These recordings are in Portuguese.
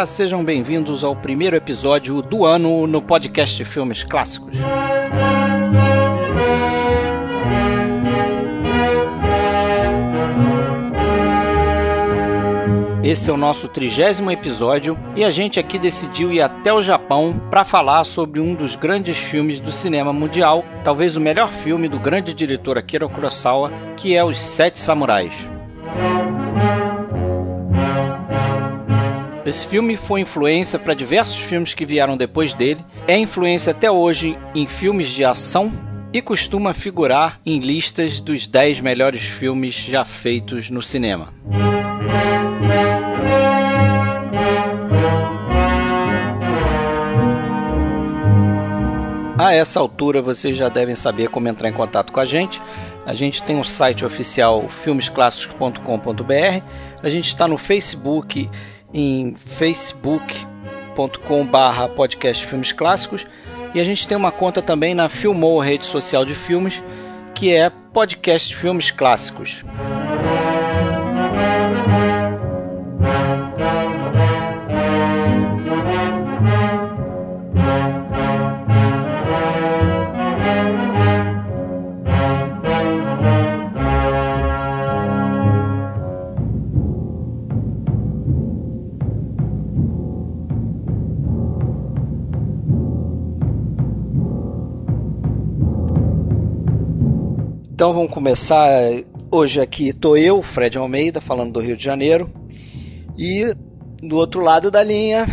Galera, sejam bem-vindos ao primeiro episódio do ano no podcast Filmes Clássicos. Esse é o nosso trigésimo episódio e a gente aqui decidiu ir até o Japão para falar sobre um dos grandes filmes do cinema mundial, talvez o melhor filme do grande diretor Akira Kurosawa, que é Os Sete Samurais. Esse filme foi influência para diversos filmes que vieram depois dele, é influência até hoje em filmes de ação e costuma figurar em listas dos 10 melhores filmes já feitos no cinema. A essa altura vocês já devem saber como entrar em contato com a gente. A gente tem um site oficial filmesclassicos.com.br. A gente está no Facebook em facebook.com/barra podcast filmes clássicos e a gente tem uma conta também na Filmou, rede social de filmes, que é podcast filmes clássicos. Então vamos começar. Hoje aqui estou eu, Fred Almeida, falando do Rio de Janeiro. E do outro lado da linha,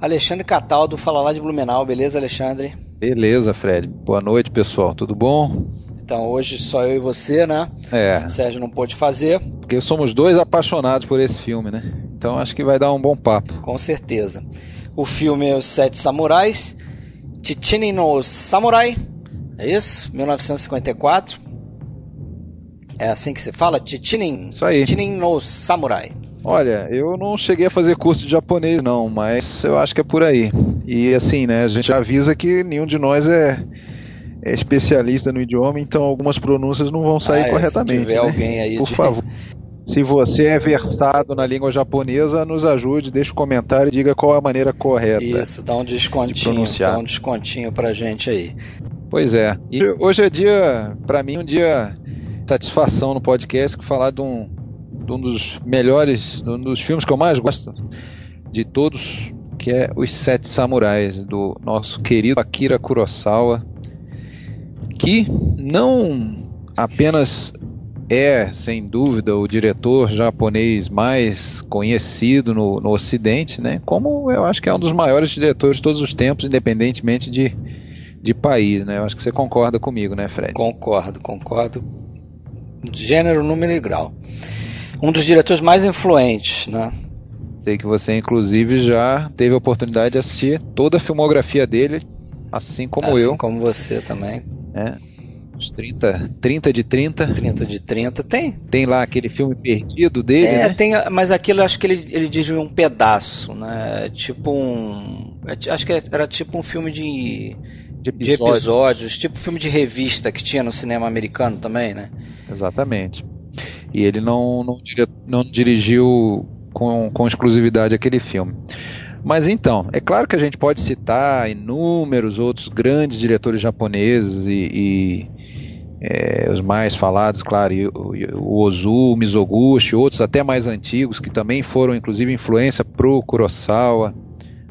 Alexandre Cataldo, fala lá de Blumenau, beleza, Alexandre? Beleza, Fred. Boa noite, pessoal. Tudo bom? Então hoje só eu e você, né? É. O Sérgio não pôde fazer. Porque somos dois apaixonados por esse filme, né? Então acho que vai dar um bom papo. Com certeza. O filme é Os Sete Samurais, Chichinin no Samurai, é isso? 1954. É assim que se fala? Chichinin. Isso aí. Chichinin no Samurai. Olha, eu não cheguei a fazer curso de japonês não, mas eu acho que é por aí. E assim, né, a gente avisa que nenhum de nós é, é especialista no idioma, então algumas pronúncias não vão sair Ah, corretamente. Se tiver né? alguém aí Por de- favor. Se você é versado na língua japonesa, nos ajude, deixe um comentário e diga qual é a maneira correta. Isso, dá um de descontinho, pronunciar. dá um descontinho pra gente aí. Pois é. E hoje é dia, pra mim, um dia de satisfação no podcast que falar de um, de um dos melhores, de um dos filmes que eu mais gosto de todos, que é Os Sete Samurais, do nosso querido Akira Kurosawa, que não apenas é, sem dúvida, o diretor japonês mais conhecido no, no Ocidente, né? Como eu acho que é um dos maiores diretores de todos os tempos, independentemente de, de país, né? Eu acho que você concorda comigo, né, Fred? Concordo, concordo. Gênero, número e grau. Um dos diretores mais influentes, né? Sei que você, inclusive, já teve a oportunidade de assistir toda a filmografia dele, assim como assim eu, como você também. né? Os 30, 30 de 30. 30 de 30. Tem. Tem lá aquele filme perdido dele, é, né? tem, mas aquilo eu acho que ele, ele diz um pedaço, né? Tipo um. é Acho que era tipo um filme de, De de episódios, tipo filme de revista que tinha no cinema americano também, né? Exatamente. E ele não, não, não dirigiu com, com exclusividade aquele filme. Mas então, é claro que a gente pode citar inúmeros outros grandes diretores japoneses e, e, é, os mais falados, claro, o, Ozu, o Mizoguchi, outros até mais antigos que também foram inclusive influência pro Kurosawa,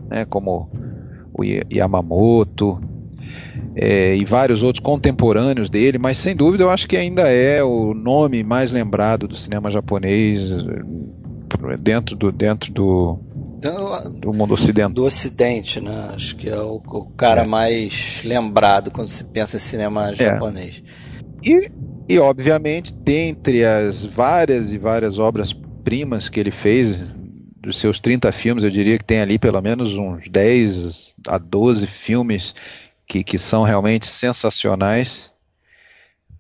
né, como o Ya- Yamamoto, é, e vários outros contemporâneos dele, mas sem dúvida eu acho que ainda é o nome mais lembrado do cinema japonês eh, dentro do, dentro do, Do, do mundo ocidental. do Ocidente, né? Acho que é o, o cara É. mais lembrado quando se pensa em cinema japonês. E, e obviamente, dentre as várias e várias obras-primas que ele fez, dos seus 30 filmes, eu diria que tem ali pelo menos uns 10 a 12 filmes que, que são realmente sensacionais.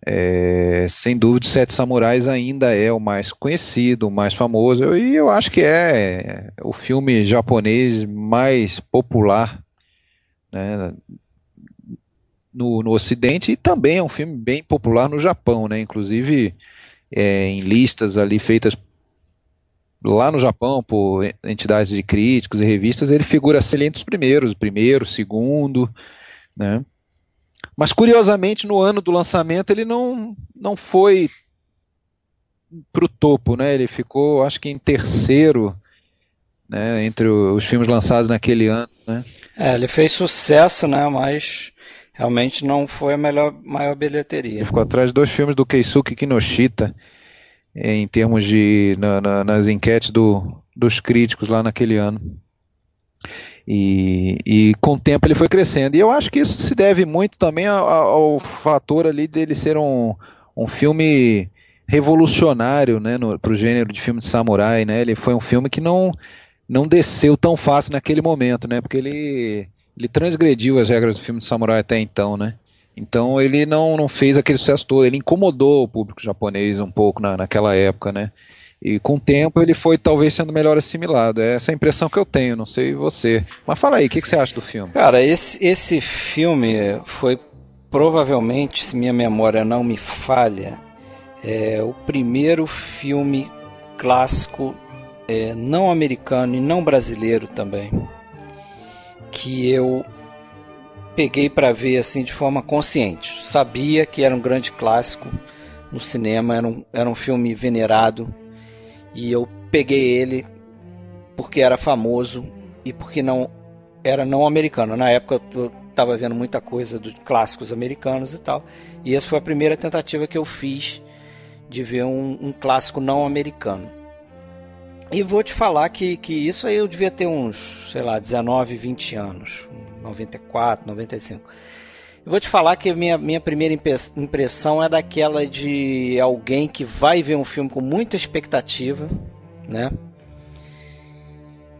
É, sem dúvida, Sete Samurais ainda é o mais conhecido, o mais famoso, e eu acho que é o filme japonês mais popular né, no, no Ocidente e também é um filme bem popular no Japão, né? Inclusive é, em listas ali feitas lá no Japão, por entidades de críticos e revistas, ele figura entre os primeiros, primeiro, segundo, né? Mas curiosamente, no ano do lançamento, ele não, não foi para o topo, né? Ele ficou, acho que em terceiro, né? Entre os filmes lançados naquele ano, né? É, ele fez sucesso, né? Mas realmente não foi a melhor, maior bilheteria. Ele ficou atrás de dois filmes do Keisuke Kinoshita, em termos de na, na, nas enquetes do, dos críticos lá naquele ano. E, e, com o tempo ele foi crescendo. E eu acho que isso se deve muito também ao, ao fator ali dele ser um, um filme revolucionário né, para o gênero de filme de samurai. Né? Ele foi um filme que não, não desceu tão fácil naquele momento, né? porque ele, ele transgrediu as regras do filme de samurai até então. Né? Então ele não, não fez aquele sucesso todo, ele incomodou o público japonês um pouco na, naquela época, né? E com o tempo ele foi talvez sendo melhor assimilado. É essa a impressão que eu tenho, não sei você. Mas fala aí, o que, que, você acha do filme? Cara, esse, esse filme foi provavelmente, se minha memória não me falha, é o primeiro filme clássico é, não americano e não brasileiro também que eu peguei para ver assim de forma consciente. Sabia que era um grande clássico no cinema, era um, era um filme venerado e eu peguei ele porque era famoso e porque não era não americano. Na época eu estava vendo muita coisa de clássicos americanos e tal, e essa foi a primeira tentativa que eu fiz de ver um, um clássico não americano. E vou te falar que, que isso aí eu devia ter uns, sei lá, 19, 20 anos, 94, 95. Vou te falar que minha, minha primeira impressão é daquela de alguém que vai ver um filme com muita expectativa, né?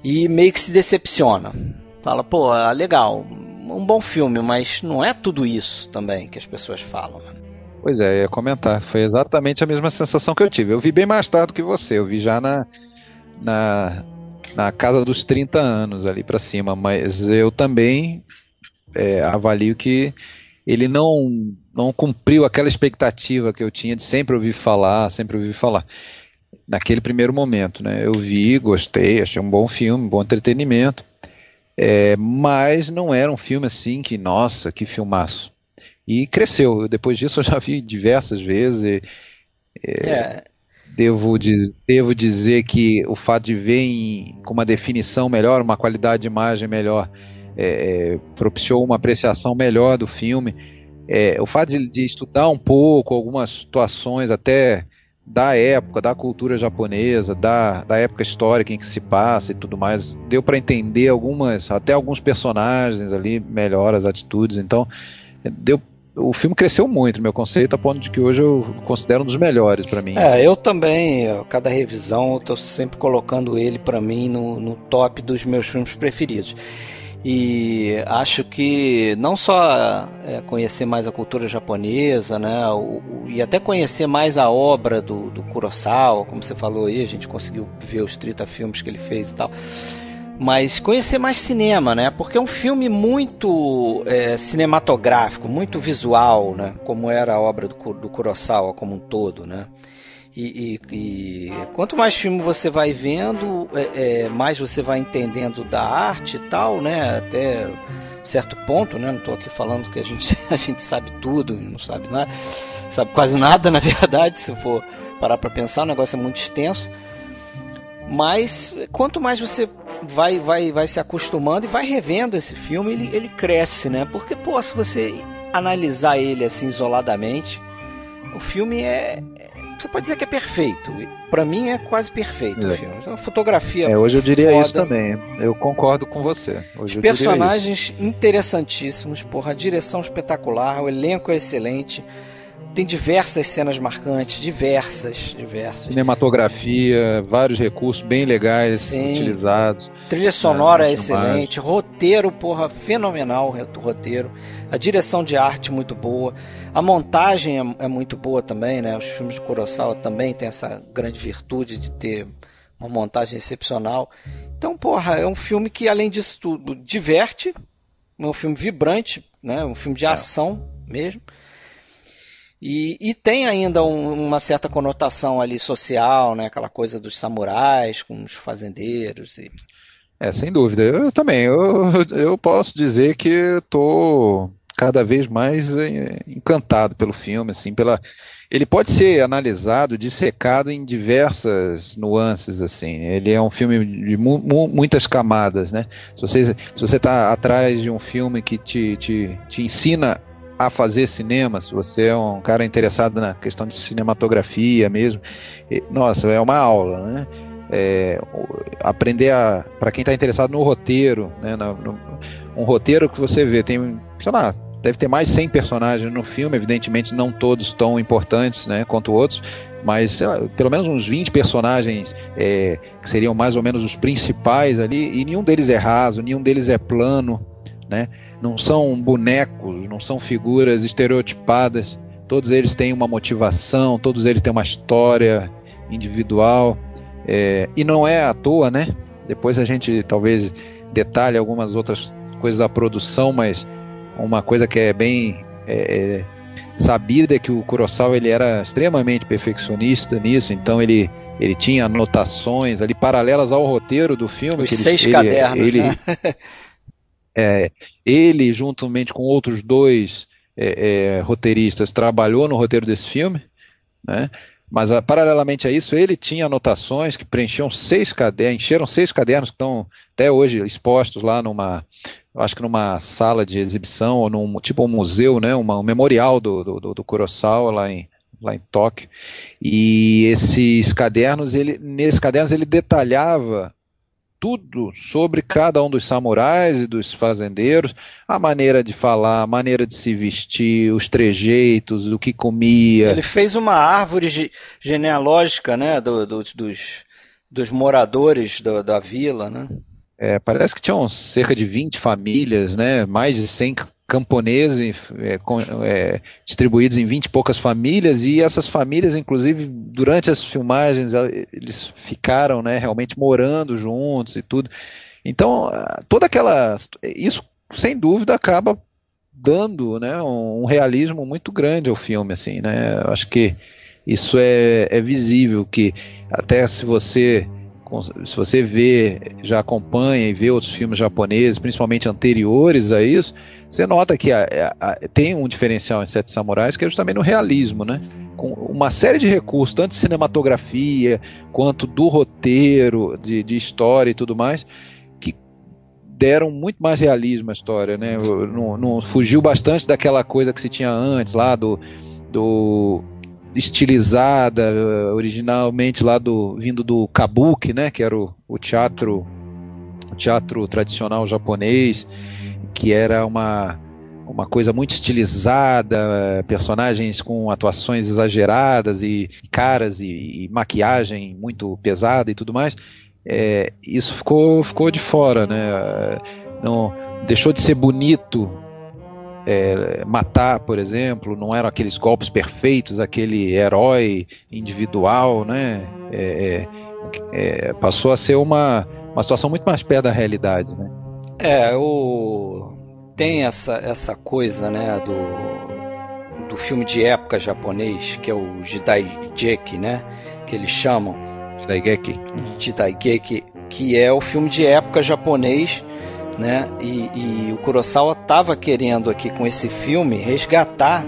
E meio que se decepciona. Fala, pô, é legal, um bom filme, mas não é tudo isso também que as pessoas falam. Né? Pois é, ia comentar. Foi exatamente a mesma sensação que eu tive. Eu vi bem mais tarde que você. Eu vi já na, na, na casa dos 30 anos ali para cima, mas eu também é, avalio que ele não não cumpriu aquela expectativa que eu tinha de sempre ouvir falar, sempre ouvir falar. Naquele primeiro momento, né? Eu vi, gostei, achei um bom filme, um bom entretenimento, é, mas não era um filme assim que, nossa, que filmaço. E cresceu. Depois disso eu já vi diversas vezes. é, é devo, de, devo dizer que o fato de ver em, com uma definição melhor, uma qualidade de imagem melhor, é, é, propiciou uma apreciação melhor do filme. É, o fato de, de, estudar um pouco algumas situações até da época, da cultura japonesa, da, da época histórica em que se passa e tudo mais, deu para entender algumas, até alguns personagens ali melhor as atitudes. Então, deu o filme cresceu muito no meu conceito, a ponto de que hoje eu considero um dos melhores para mim. É, assim. eu também, cada revisão, eu tô sempre colocando ele para mim no, no top dos meus filmes preferidos. E acho que não só é, conhecer mais a cultura japonesa, né, o, o, e até conhecer mais a obra do, do Kurosawa, como você falou aí, a gente conseguiu ver os 30 filmes que ele fez e tal mas conhecer mais cinema, né? Porque é um filme muito é, cinematográfico, muito visual, né? Como era a obra do, do Kurosawa como um todo, né? E, e, e quanto mais filme você vai vendo, é, é, mais você vai entendendo da arte e tal, né? Até certo ponto, né? Não estou aqui falando que a gente, a gente sabe tudo, não sabe nada, sabe quase nada, na verdade, se for parar para pensar, o negócio é muito extenso. Mas quanto mais você vai, vai, vai se acostumando e vai revendo esse filme, ele, ele cresce, né? Porque, pô, se você analisar ele assim isoladamente, o filme é. Você pode dizer que é perfeito. Para mim é quase perfeito é. o filme. Então, fotografia. É, hoje eu diria foda. isso também. Eu concordo com você. Hoje Os personagens interessantíssimos, porra, a direção espetacular, o elenco é excelente tem diversas cenas marcantes, diversas, diversas. Cinematografia, vários recursos bem legais Sim. utilizados. Trilha sonora é, é excelente, roteiro, porra, fenomenal o roteiro. A direção de arte muito boa. A montagem é, é, muito boa também, né? Os filmes de Kurosawa também tem essa grande virtude de ter uma montagem excepcional. Então, porra, é um filme que, além disso tudo, diverte. É um filme vibrante, né? Um filme de é. ação mesmo E, e tem ainda um, uma certa conotação ali social, né? Aquela coisa dos samurais com os fazendeiros. E... É, sem dúvida. Eu também. Eu, eu posso dizer que estou cada vez mais é, encantado pelo filme, assim, pela ele pode ser analisado, dissecado em diversas nuances, assim. Ele é um filme de mu muitas camadas, né? Se você se você está atrás de um filme que te, te, te ensina a fazer cinema, se você é um cara interessado na questão de cinematografia mesmo, nossa, é uma aula, né? É, aprender a para quem está interessado no roteiro, né? No, no, um roteiro que você vê tem, sei lá, deve ter mais 100 personagens no filme, evidentemente não todos tão importantes né, quanto outros, mas lá, pelo menos uns 20 personagens é, que seriam mais ou menos os principais ali, e nenhum deles é raso, nenhum deles é plano, né? não são bonecos, não são figuras estereotipadas, todos eles têm uma motivação, todos eles têm uma história individual, é, e não é à toa, né? Depois a gente talvez detalhe algumas outras coisas da produção, mas uma coisa que é bem é, é, sabida é que o Kurosawa ele era extremamente perfeccionista nisso, então ele ele tinha anotações ali paralelas ao roteiro do filme. Os seis ele, cadernos, ele, né? é, ele, juntamente com outros dois é, é, roteiristas, trabalhou no roteiro desse filme, né? Mas a, paralelamente a isso, ele tinha anotações que preenchiam seis cadernos, encheram seis cadernos que estão até hoje expostos lá numa, acho que numa sala de exibição ou num tipo um museu, né, uma, um memorial do, do, do Kurosawa lá em, lá em Tóquio. E esses cadernos, ele, nesses cadernos ele detalhava tudo sobre cada um dos samurais e dos fazendeiros, a maneira de falar, a maneira de se vestir, os trejeitos, o que comia. Ele fez uma árvore genealógica, né, do, do, dos, dos moradores do, da vila, né? É, parece que tinham cerca de 20 famílias, né, mais de 100 camponeses é, é, distribuídos em 20 e poucas famílias, e essas famílias, inclusive, durante as filmagens, eles ficaram né, realmente morando juntos e tudo. Então, toda aquela. Isso, sem dúvida, acaba dando né, um, realismo muito grande ao filme. Assim, né? Eu acho que isso é, é visível, que até se você se você vê, já acompanha e vê outros filmes japoneses, principalmente anteriores a isso, você nota que a, a, a, tem um diferencial em Sete Samurais que é justamente no realismo, né? Com uma série de recursos, tanto de cinematografia quanto do roteiro, de, de história e tudo mais, que deram muito mais realismo à história, né? Não, não fugiu bastante daquela coisa que se tinha antes lá do, do estilizada, eh, originalmente lá do vindo do kabuki, né, que era o, o teatro o teatro tradicional japonês, que era uma uma coisa muito estilizada, personagens com atuações exageradas e caras e, e maquiagem muito pesada e tudo mais. É, isso ficou ficou de fora, né? Não deixou de ser bonito é, matar, por exemplo, não eram aqueles golpes perfeitos, aquele herói individual, né? É, é, passou a ser uma, uma situação muito mais perto da realidade, né? É, o... tem essa, essa coisa, né, do, do filme de época japonês, que é o Jidaigeki, né, que eles chamam. Jidaigeki. Jidaigeki, que é o filme de época japonês né? E, e o Kurosawa estava querendo aqui com esse filme resgatar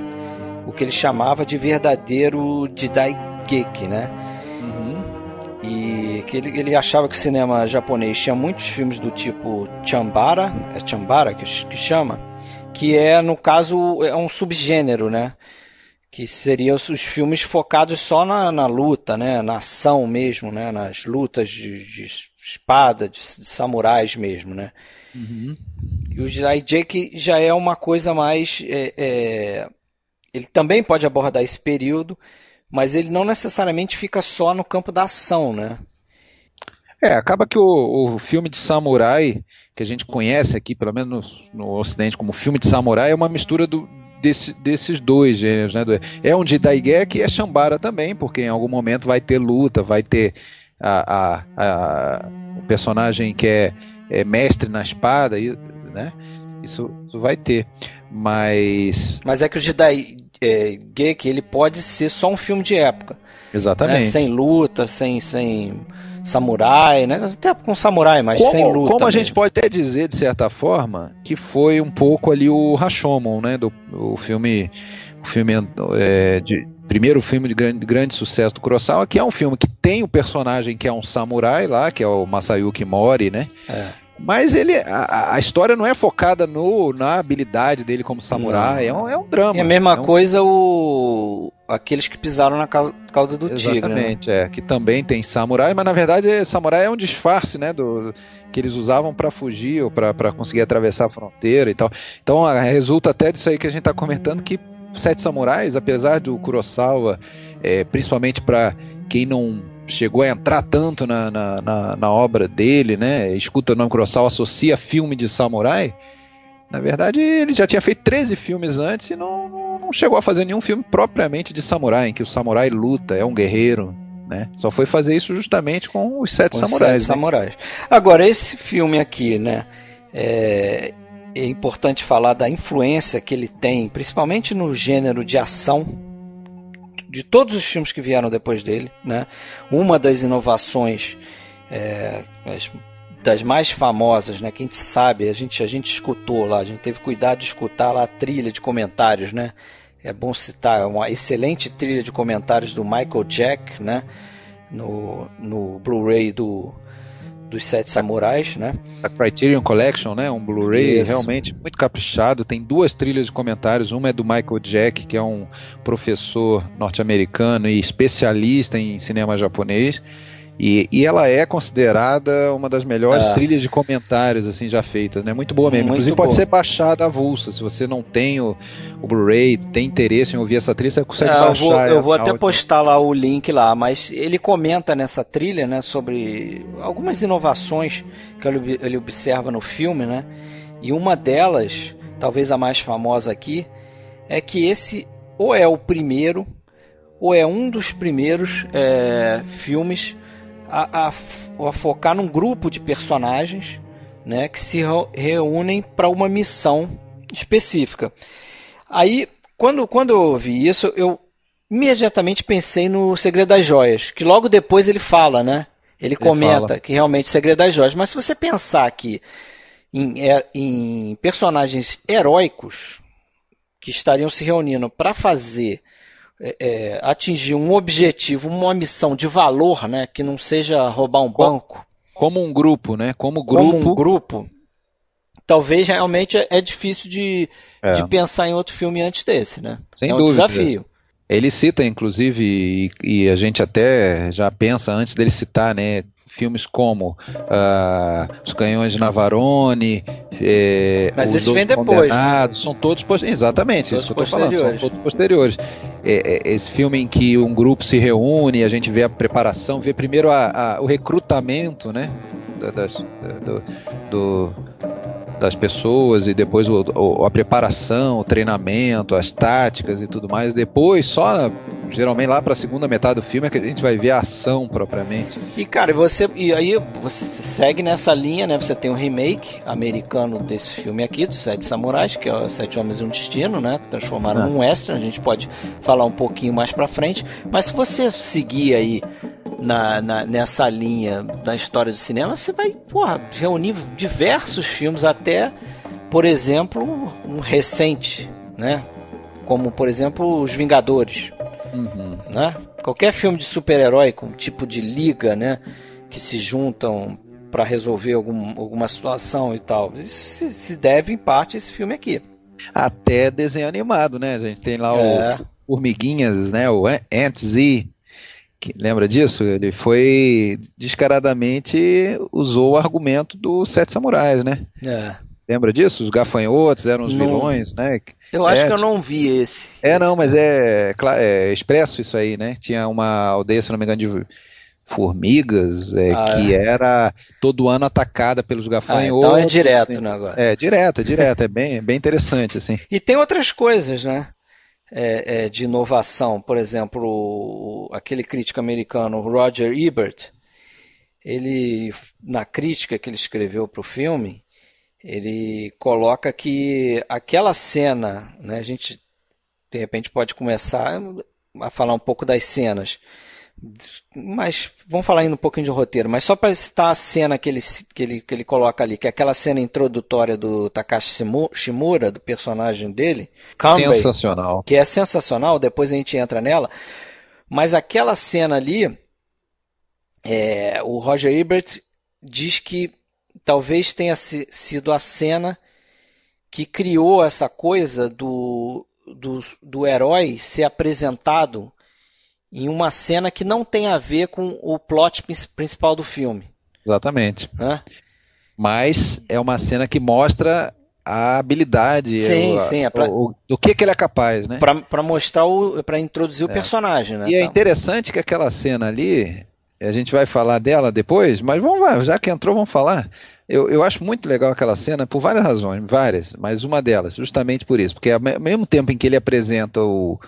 o que ele chamava de verdadeiro Jidaigeki, né? Que ele, ele achava que o cinema japonês tinha muitos filmes do tipo Chambara, é Chambara que, que chama, que é, no caso, é um subgênero, né? Que seriam os filmes focados só na, na luta, né? Na ação mesmo, né? Nas lutas de, de espada, de, de samurais mesmo, né? Uhum. E o Jake já é uma coisa mais. É, é, ele também pode abordar esse período, mas ele não necessariamente fica só no campo da ação, né? É, acaba que o, o filme de samurai, que a gente conhece aqui, pelo menos no, no Ocidente, como filme de samurai, é uma mistura do, desse, desses dois gêneros, né? É um Jidaigeki e é Shambara também, porque em algum momento vai ter luta, vai ter a, a, a o personagem que é é, mestre na espada, né? Isso, isso vai ter. Mas. Mas é que o Jedi, é, Geek, ele pode ser só um filme de época. Exatamente. Né? Sem luta, sem, sem samurai, né? Até com samurai, mas como, sem luta. Como a mesmo. gente pode até dizer, de certa forma, que foi um pouco ali o Rashomon, né? Do o filme, o filme é, de primeiro filme de grande, grande sucesso do Kurosawa, que é um filme que tem o um personagem que é um samurai lá, que é o Masayuki Mori, né? É. Mas ele, a, a, história não é focada no, na habilidade dele como samurai, é um, é um, drama. E a mesma é um... coisa o aqueles que pisaram na cauda do Exatamente, tigre. Né? é. Que também tem samurai, mas na verdade samurai é um disfarce, né? Do, que eles usavam para fugir ou para conseguir atravessar a fronteira e tal. Então resulta até disso aí que a gente está comentando que Sete Samurais, apesar do Kurosawa, é, principalmente para quem não chegou a entrar tanto na, na, na, na, obra dele, né? Escuta o nome Kurosawa, associa filme de samurai. Na verdade, ele já tinha feito 13 filmes antes e não, não, chegou a fazer nenhum filme propriamente de samurai, em que o samurai luta, é um guerreiro, né? Só foi fazer isso justamente com os Sete com Samurais. Os sete né? samurais. Agora, esse filme aqui, né? É, é importante falar da influência que ele tem, principalmente no gênero de ação, de todos os filmes que vieram depois dele. Né? Uma das inovações é, das mais famosas, né, que a gente sabe, a gente, a gente escutou lá, a gente teve cuidado de escutar lá a trilha de comentários, né? É bom citar, é uma excelente trilha de comentários do Michael Jack, né? No, no Blu-ray do, dos Sete Samurais, né? A Criterion Collection, né? Um Blu-ray realmente muito caprichado. Tem duas trilhas de comentários. Uma é do Michael Jack, que é um professor norte-americano e especialista em cinema japonês. E, e, ela é considerada uma das melhores É. trilhas de comentários assim já feitas, né? Muito boa mesmo. Muito Inclusive boa. pode ser baixada avulsa. Se você não tem o, o Blu-ray, tem interesse em ouvir essa trilha, você consegue É, eu baixar. vou, eu vou até áudio. postar lá o link lá, mas ele comenta nessa trilha, né, sobre algumas inovações que ele, ele observa no filme, né? E uma delas, talvez a mais famosa aqui, é que esse ou é o primeiro ou é um dos primeiros é, filmes a, a a focar num grupo de personagens, né, que se reúnem para uma missão específica. Aí, quando, quando eu vi isso, eu imediatamente pensei no Segredo das Joias, que logo depois ele fala, né? Ele comenta fala. que realmente o Segredo das Joias. Mas se você pensar aqui em, é- em personagens heróicos que estariam se reunindo para fazer é, é, atingir um objetivo, uma missão de valor, né? Que não seja roubar um banco, Como um grupo, né? Como grupo. como um grupo, talvez realmente é, é difícil de, É. de pensar em outro filme antes desse, né? Sem é um dúvida. desafio. Ele cita, inclusive, e, e a gente até já pensa antes dele citar, né? Filmes como ah, Os Canhões de Navarone, eh, Mas Os esse Doze vem depois. São todos exatamente Todos isso que eu estou falando, são todos posteriores. É, é, esse filme em que um grupo se reúne, a gente vê a preparação, vê primeiro a- a- o recrutamento, né? da- da- do- do- das pessoas e depois o- o- a preparação, o treinamento, as táticas e tudo mais. Depois, só na- geralmente lá para a segunda metade do filme é que a gente vai ver a ação propriamente. E cara, você e aí você segue nessa linha, né? Você tem um remake americano desse filme aqui, dos Sete Samurais, que é o Sete Homens e um Destino, né? Transformaram Ah. num western, a gente pode falar um pouquinho mais pra frente. Mas se você seguir aí na, na- nessa linha da história do cinema, você vai, porra, reunir diversos filmes, até, por exemplo, um recente, né? Como, por exemplo, Os Vingadores Uhum. né? Qualquer filme de super-herói com tipo de liga, né? Que se juntam para resolver algum, alguma situação e tal. Isso se, deve em parte a esse filme aqui. Até desenho animado, né? A gente tem lá É. o Formiguinhas, né? O Ant Z. Que, lembra disso? Ele foi descaradamente usou o argumento dos Sete Samurais, né? É. Lembra disso? Os gafanhotos eram os Não. vilões, né? Eu acho É, que eu não vi esse. É, Esse- não, mas é, é expresso isso aí, né? Tinha uma aldeia, se não me engano, de formigas, é, Ah, que era todo ano atacada pelos Ah, gafanhotos. então é direto o negócio. É, direto, é direto, é bem, bem interessante, assim. E tem outras coisas, né? É, é, de inovação. Por exemplo, o- aquele crítico americano Roger Ebert, ele, na crítica que ele escreveu para o filme, ele coloca que aquela cena, né, a gente de repente pode começar a falar um pouco das cenas. Mas vamos falar ainda um pouquinho de roteiro, mas só para citar a cena que ele, que, ele, que ele coloca ali, que é aquela cena introdutória do Takashi Shimura, do personagem dele. sensacional. Que é sensacional, depois a gente entra nela. Mas aquela cena ali, é, o Roger Ebert diz que talvez tenha sido a cena que criou essa coisa do, do, do herói ser apresentado em uma cena que não tem a ver com o plot principal do filme. Exatamente. Hã? Mas é uma cena que mostra a habilidade, sim, o, sim, é pra, o, do que, que ele é capaz, né? Para mostrar o, para introduzir é. o personagem, né? E é interessante que aquela cena ali, a gente vai falar dela depois, mas vamos lá, já que entrou, vamos falar. Eu, eu acho muito legal aquela cena por várias razões, várias, mas uma delas, justamente por isso, porque ao mesmo tempo em que ele apresenta o,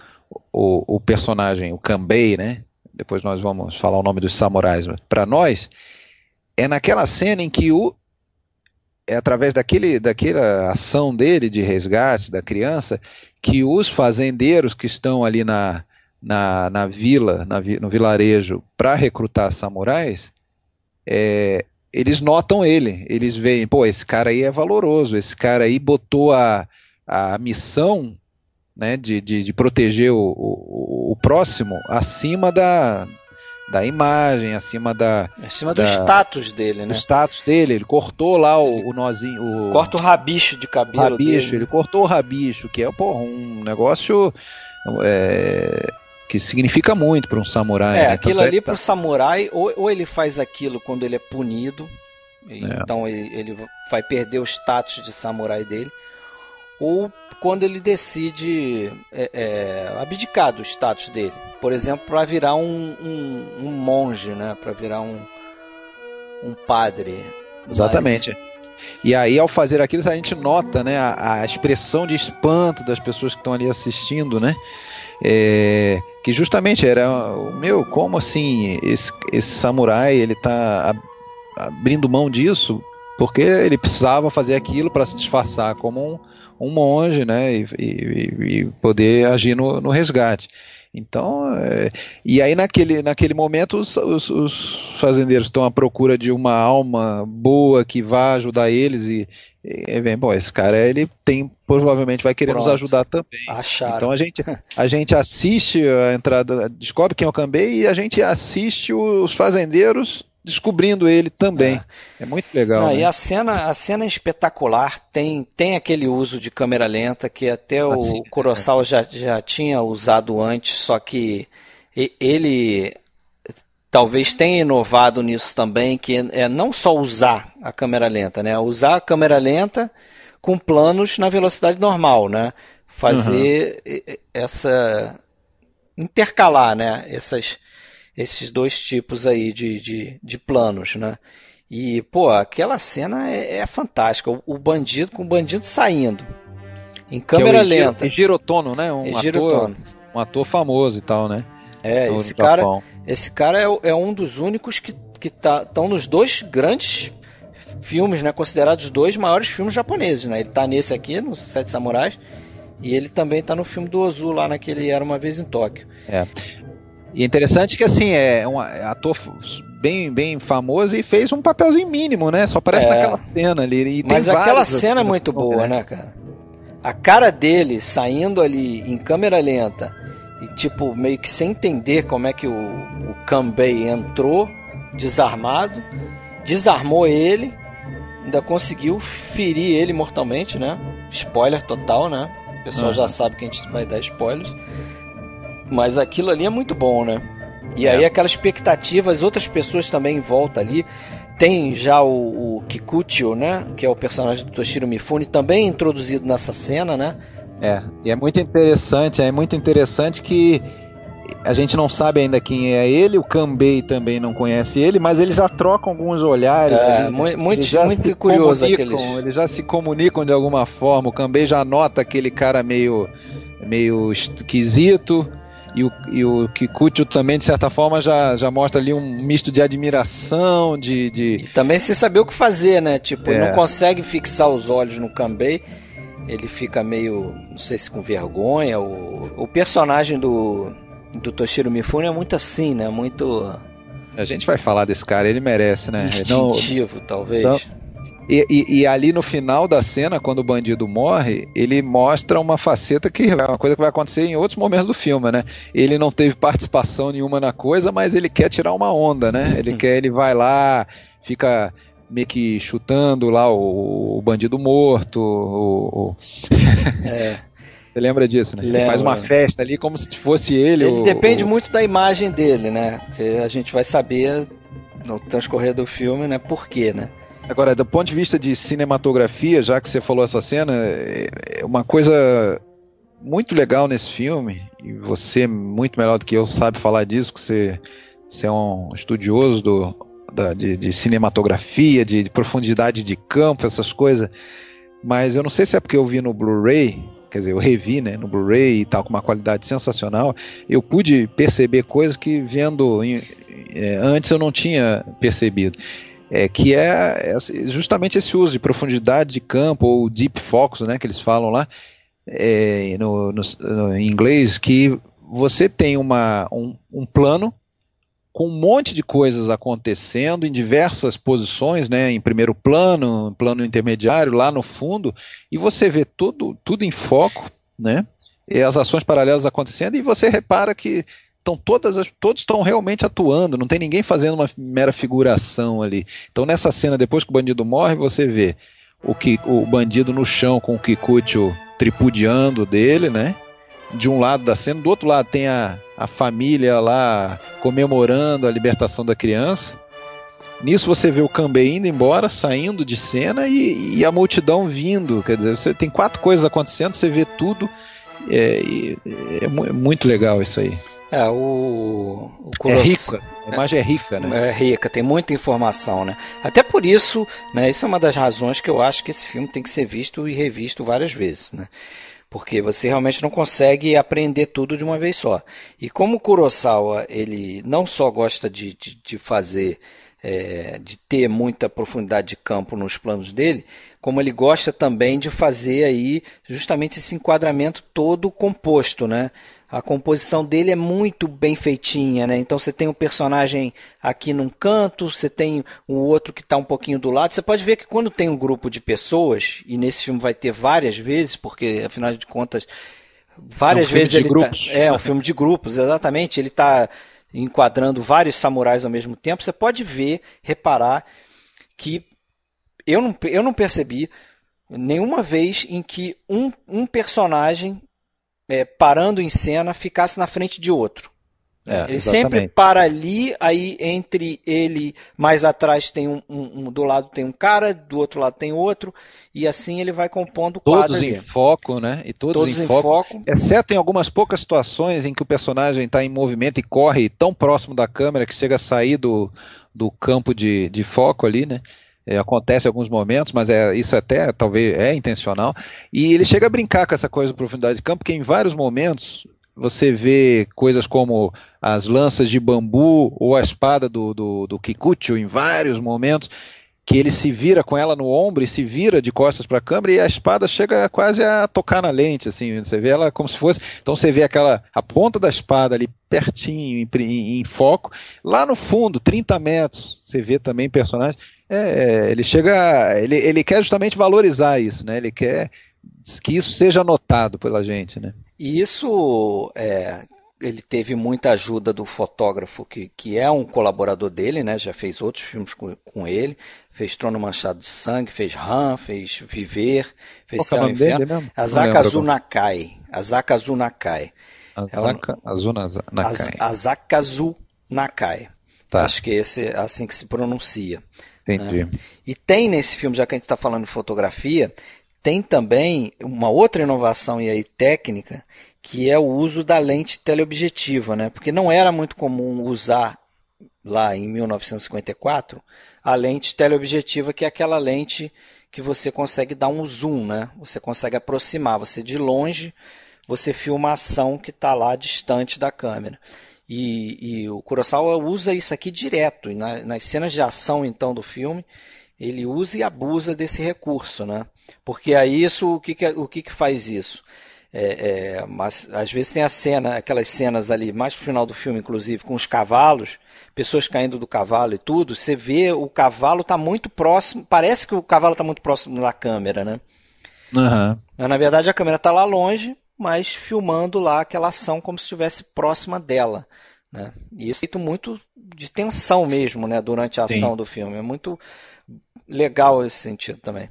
o, o personagem, o Kanbei, né? Depois nós vamos falar o nome dos samurais para nós. É naquela cena em que o é através daquele, daquela ação dele de resgate da criança que os fazendeiros que estão ali na, na, na vila, na, no vilarejo, para recrutar samurais, é, eles notam ele, eles veem, pô, esse cara aí é valoroso, esse cara aí botou a, a missão né, de, de, de proteger o, o, o, próximo acima da, da imagem, acima da. Acima da, do status dele, né? Do status dele. Ele cortou lá o, o nozinho. O, Corta o rabicho de cabelo. Rabicho, dele. ele cortou o rabicho, que é porra, um negócio. É, que significa muito para um samurai. É, né? aquilo Tanto ali é para o samurai, ou, ou ele faz aquilo quando ele é punido, é. então ele, ele vai perder o status de samurai dele, ou quando ele decide é, é, abdicar do status dele. Por exemplo, para virar um, um, um, monge, né? para virar um, um padre. Exatamente. Mas... E aí, ao fazer aquilo, a gente nota né, a, a expressão de espanto das pessoas que estão ali assistindo, né? É, que justamente era o meu, como assim esse, esse samurai ele está abrindo mão disso porque ele precisava fazer aquilo para se disfarçar como um, um monge, né, e, e, e poder agir no, no resgate. Então, é, e aí naquele, naquele momento os, os, os, fazendeiros estão à procura de uma alma boa que vá ajudar eles e, e vem, bom, esse cara ele tem provavelmente vai querer Pronto. nos ajudar também. Acharam. Então a gente, a gente assiste a entrada, descobre quem é o Cambei e a gente assiste os fazendeiros descobrindo ele também. É, é muito legal. né? E a cena, a cena é espetacular, tem, tem aquele uso de câmera lenta que até o assim, Kurosawa é. já, já tinha usado antes, só que ele talvez tenha inovado nisso também, que é não só usar a câmera lenta, né? Usar a câmera lenta com planos na velocidade normal, né? Fazer uhum. essa intercalar, né? Essas esses dois tipos aí de, de, de planos, né? E, pô, aquela cena é, é fantástica. O, o, bandido com o bandido saindo. Em câmera é lenta. E Girotono, né? Um ator, um ator famoso e tal, né? É, esse cara, esse cara é, é, um dos únicos que estão tá, nos dois grandes filmes, né? Considerados os dois maiores filmes japoneses, né? Ele tá nesse aqui, no Sete Samurais, e ele também tá no filme do Ozu, lá naquele Era Uma Vez em Tóquio. É. E é interessante que assim, é um ator bem, bem famoso e fez um papelzinho mínimo, né? Só aparece é. naquela cena ali. Mas aquela cena é muito boa, né, cara? A cara dele saindo ali em câmera lenta e tipo, meio que sem entender como é que o, o Kanbei entrou desarmado, desarmou ele, ainda conseguiu ferir ele mortalmente, né? Spoiler total, né? O pessoal uhum. já sabe que a gente vai dar spoilers. Mas aquilo ali é muito bom, né? E é. aí aquela expectativa, as outras pessoas também em volta ali. Tem já o, o Kikuchio, né? Que é o personagem do Toshiro Mifune, também introduzido nessa cena, né? É, e é muito interessante, é muito interessante que a gente não sabe ainda quem é ele, o Kambei também não conhece ele, mas eles já trocam alguns olhares. É, ali, muito, muito, muito curioso aqueles. Eles já se comunicam de alguma forma. O Kambei já nota aquele cara meio, meio esquisito. E o, e o Kikuchi também, de certa forma, já, já mostra ali um misto de admiração, de. de... E também sem saber o que fazer, né? Tipo, é. não consegue fixar os olhos no Kambei. ele fica meio, não sei se com vergonha. O, o personagem do, do Toshiro Mifune é muito assim, né? Muito. A gente vai falar desse cara, ele merece, né? Instintivo, Não... talvez. Não... E, e, e, ali no final da cena, quando o bandido morre, ele mostra uma faceta que é uma coisa que vai acontecer em outros momentos do filme, né? Ele não teve participação nenhuma na coisa, mas ele quer tirar uma onda, né? Ele uhum. quer, ele vai lá, fica meio que chutando lá o, o bandido morto. O, o... É. Você lembra disso, né? Lembra. Ele faz uma festa ali como se fosse ele. Ele depende muito da imagem dele, né? Porque a gente vai saber no transcorrer do filme, né? Por quê, né? Agora, do ponto de vista de cinematografia, já que você falou essa cena, é uma coisa muito legal nesse filme, e você, muito melhor do que eu, sabe falar disso, que você, você é um estudioso do, da, de, de, cinematografia, de, de, profundidade de campo, essas coisas. Mas eu não sei se é porque eu vi no Blu-ray, quer dizer, eu revi né, no Blu-ray e tal, com uma qualidade sensacional, eu pude perceber coisas que vendo em, é, antes eu não tinha percebido é, que é, justamente esse uso de profundidade de campo, ou deep focus, né, que eles falam lá, é, no, no, no, em inglês, que você tem uma, um, um, plano com um monte de coisas acontecendo em diversas posições, né, em primeiro plano, plano intermediário, lá no fundo, e você vê tudo, tudo em foco, né, e as ações paralelas acontecendo, e você repara que então todas as, todos estão realmente atuando, não tem ninguém fazendo uma mera figuração ali. Então nessa cena, depois que o bandido morre, você vê o, que, o bandido no chão com o Kikuchi tripudiando dele, né? De um lado da cena, do outro lado tem a, a família lá comemorando a libertação da criança. Nisso você vê o Kanbei indo embora, saindo de cena e, e, a multidão vindo. Quer dizer, você tem quatro coisas acontecendo, você vê tudo. É, é, é muito legal isso aí. É, o, o É rica, a imagem é, é rica, né? É rica, tem muita informação, né? Até por isso, né, isso é uma das razões que eu acho que esse filme tem que ser visto e revisto várias vezes, né? Porque você realmente não consegue aprender tudo de uma vez só. E como o Kurosawa, ele não só gosta de, de, de fazer, é, de ter muita profundidade de campo nos planos dele, como ele gosta também de fazer aí justamente esse enquadramento todo composto, né? A composição dele é muito bem feitinha, né? Então você tem um personagem aqui num canto, você tem o outro que está um pouquinho do lado. Você pode ver que quando tem um grupo de pessoas, e nesse filme vai ter várias vezes, porque afinal de contas, várias é um vezes ele tá, é um filme de grupos, exatamente. Ele está enquadrando vários samurais ao mesmo tempo. Você pode ver, reparar que eu não, eu não percebi nenhuma vez em que um, um personagem é, parando em cena, ficasse na frente de outro. É, ele exatamente. sempre para ali, aí entre ele mais atrás tem um, um, um, do lado tem um cara, do outro lado tem outro, e assim ele vai compondo o quadro. Todos ali. em foco, né? E todos, todos em, em foco, foco. Exceto em algumas poucas situações em que o personagem está em movimento e corre tão próximo da câmera que chega a sair do, do campo de, de foco ali, né? É, acontece em alguns momentos, mas é, isso até talvez é intencional. E ele chega a brincar com essa coisa de profundidade de campo, porque em vários momentos você vê coisas como as lanças de bambu ou a espada do, do, do Kikuchi em vários momentos que ele se vira com ela no ombro e se vira de costas para a câmera e a espada chega quase a tocar na lente, assim, você vê ela como se fosse, então você vê aquela a ponta da espada ali pertinho em, em, em foco, lá no fundo, 30 metros, você vê também personagens, é, ele chega, ele, ele quer justamente valorizar isso, né? Ele quer que isso seja notado pela gente, né? E isso é, ele teve muita ajuda do fotógrafo, que, que é um colaborador dele, né? já fez outros filmes com, com ele, fez Trono Manchado de Sangue, fez Han, fez Viver, fez Qual Céu e Inferno. Azaka Azunakai. Azaka Azunakai. Azaka Azunakai. Azaka Azunakai. Tá. Acho que esse é assim que se pronuncia. Entendi. Né? E tem nesse filme, já que a gente está falando de fotografia, tem também uma outra inovação e aí técnica que é o uso da lente teleobjetiva, né? Porque não era muito comum usar lá em 1954 a lente teleobjetiva, que é aquela lente que você consegue dar um zoom, né? Você consegue aproximar, você de longe você filma a ação que está lá distante da câmera. E, e, o Kurosawa usa isso aqui direto. E na, nas cenas de ação então do filme, ele usa e abusa desse recurso, né? Porque aí isso, o que, que o que, que faz isso? É, é, mas às vezes tem a cena, aquelas cenas ali, mais pro final do filme, inclusive, com os cavalos, pessoas caindo do cavalo e tudo, você vê o cavalo está muito próximo, parece que o cavalo está muito próximo da câmera, né? Uhum. Mas, na verdade a câmera está lá longe, mas filmando lá aquela ação como se estivesse próxima dela. Né? E isso é feito muito de tensão mesmo, né, durante a ação Sim. do filme. É muito legal esse sentido também.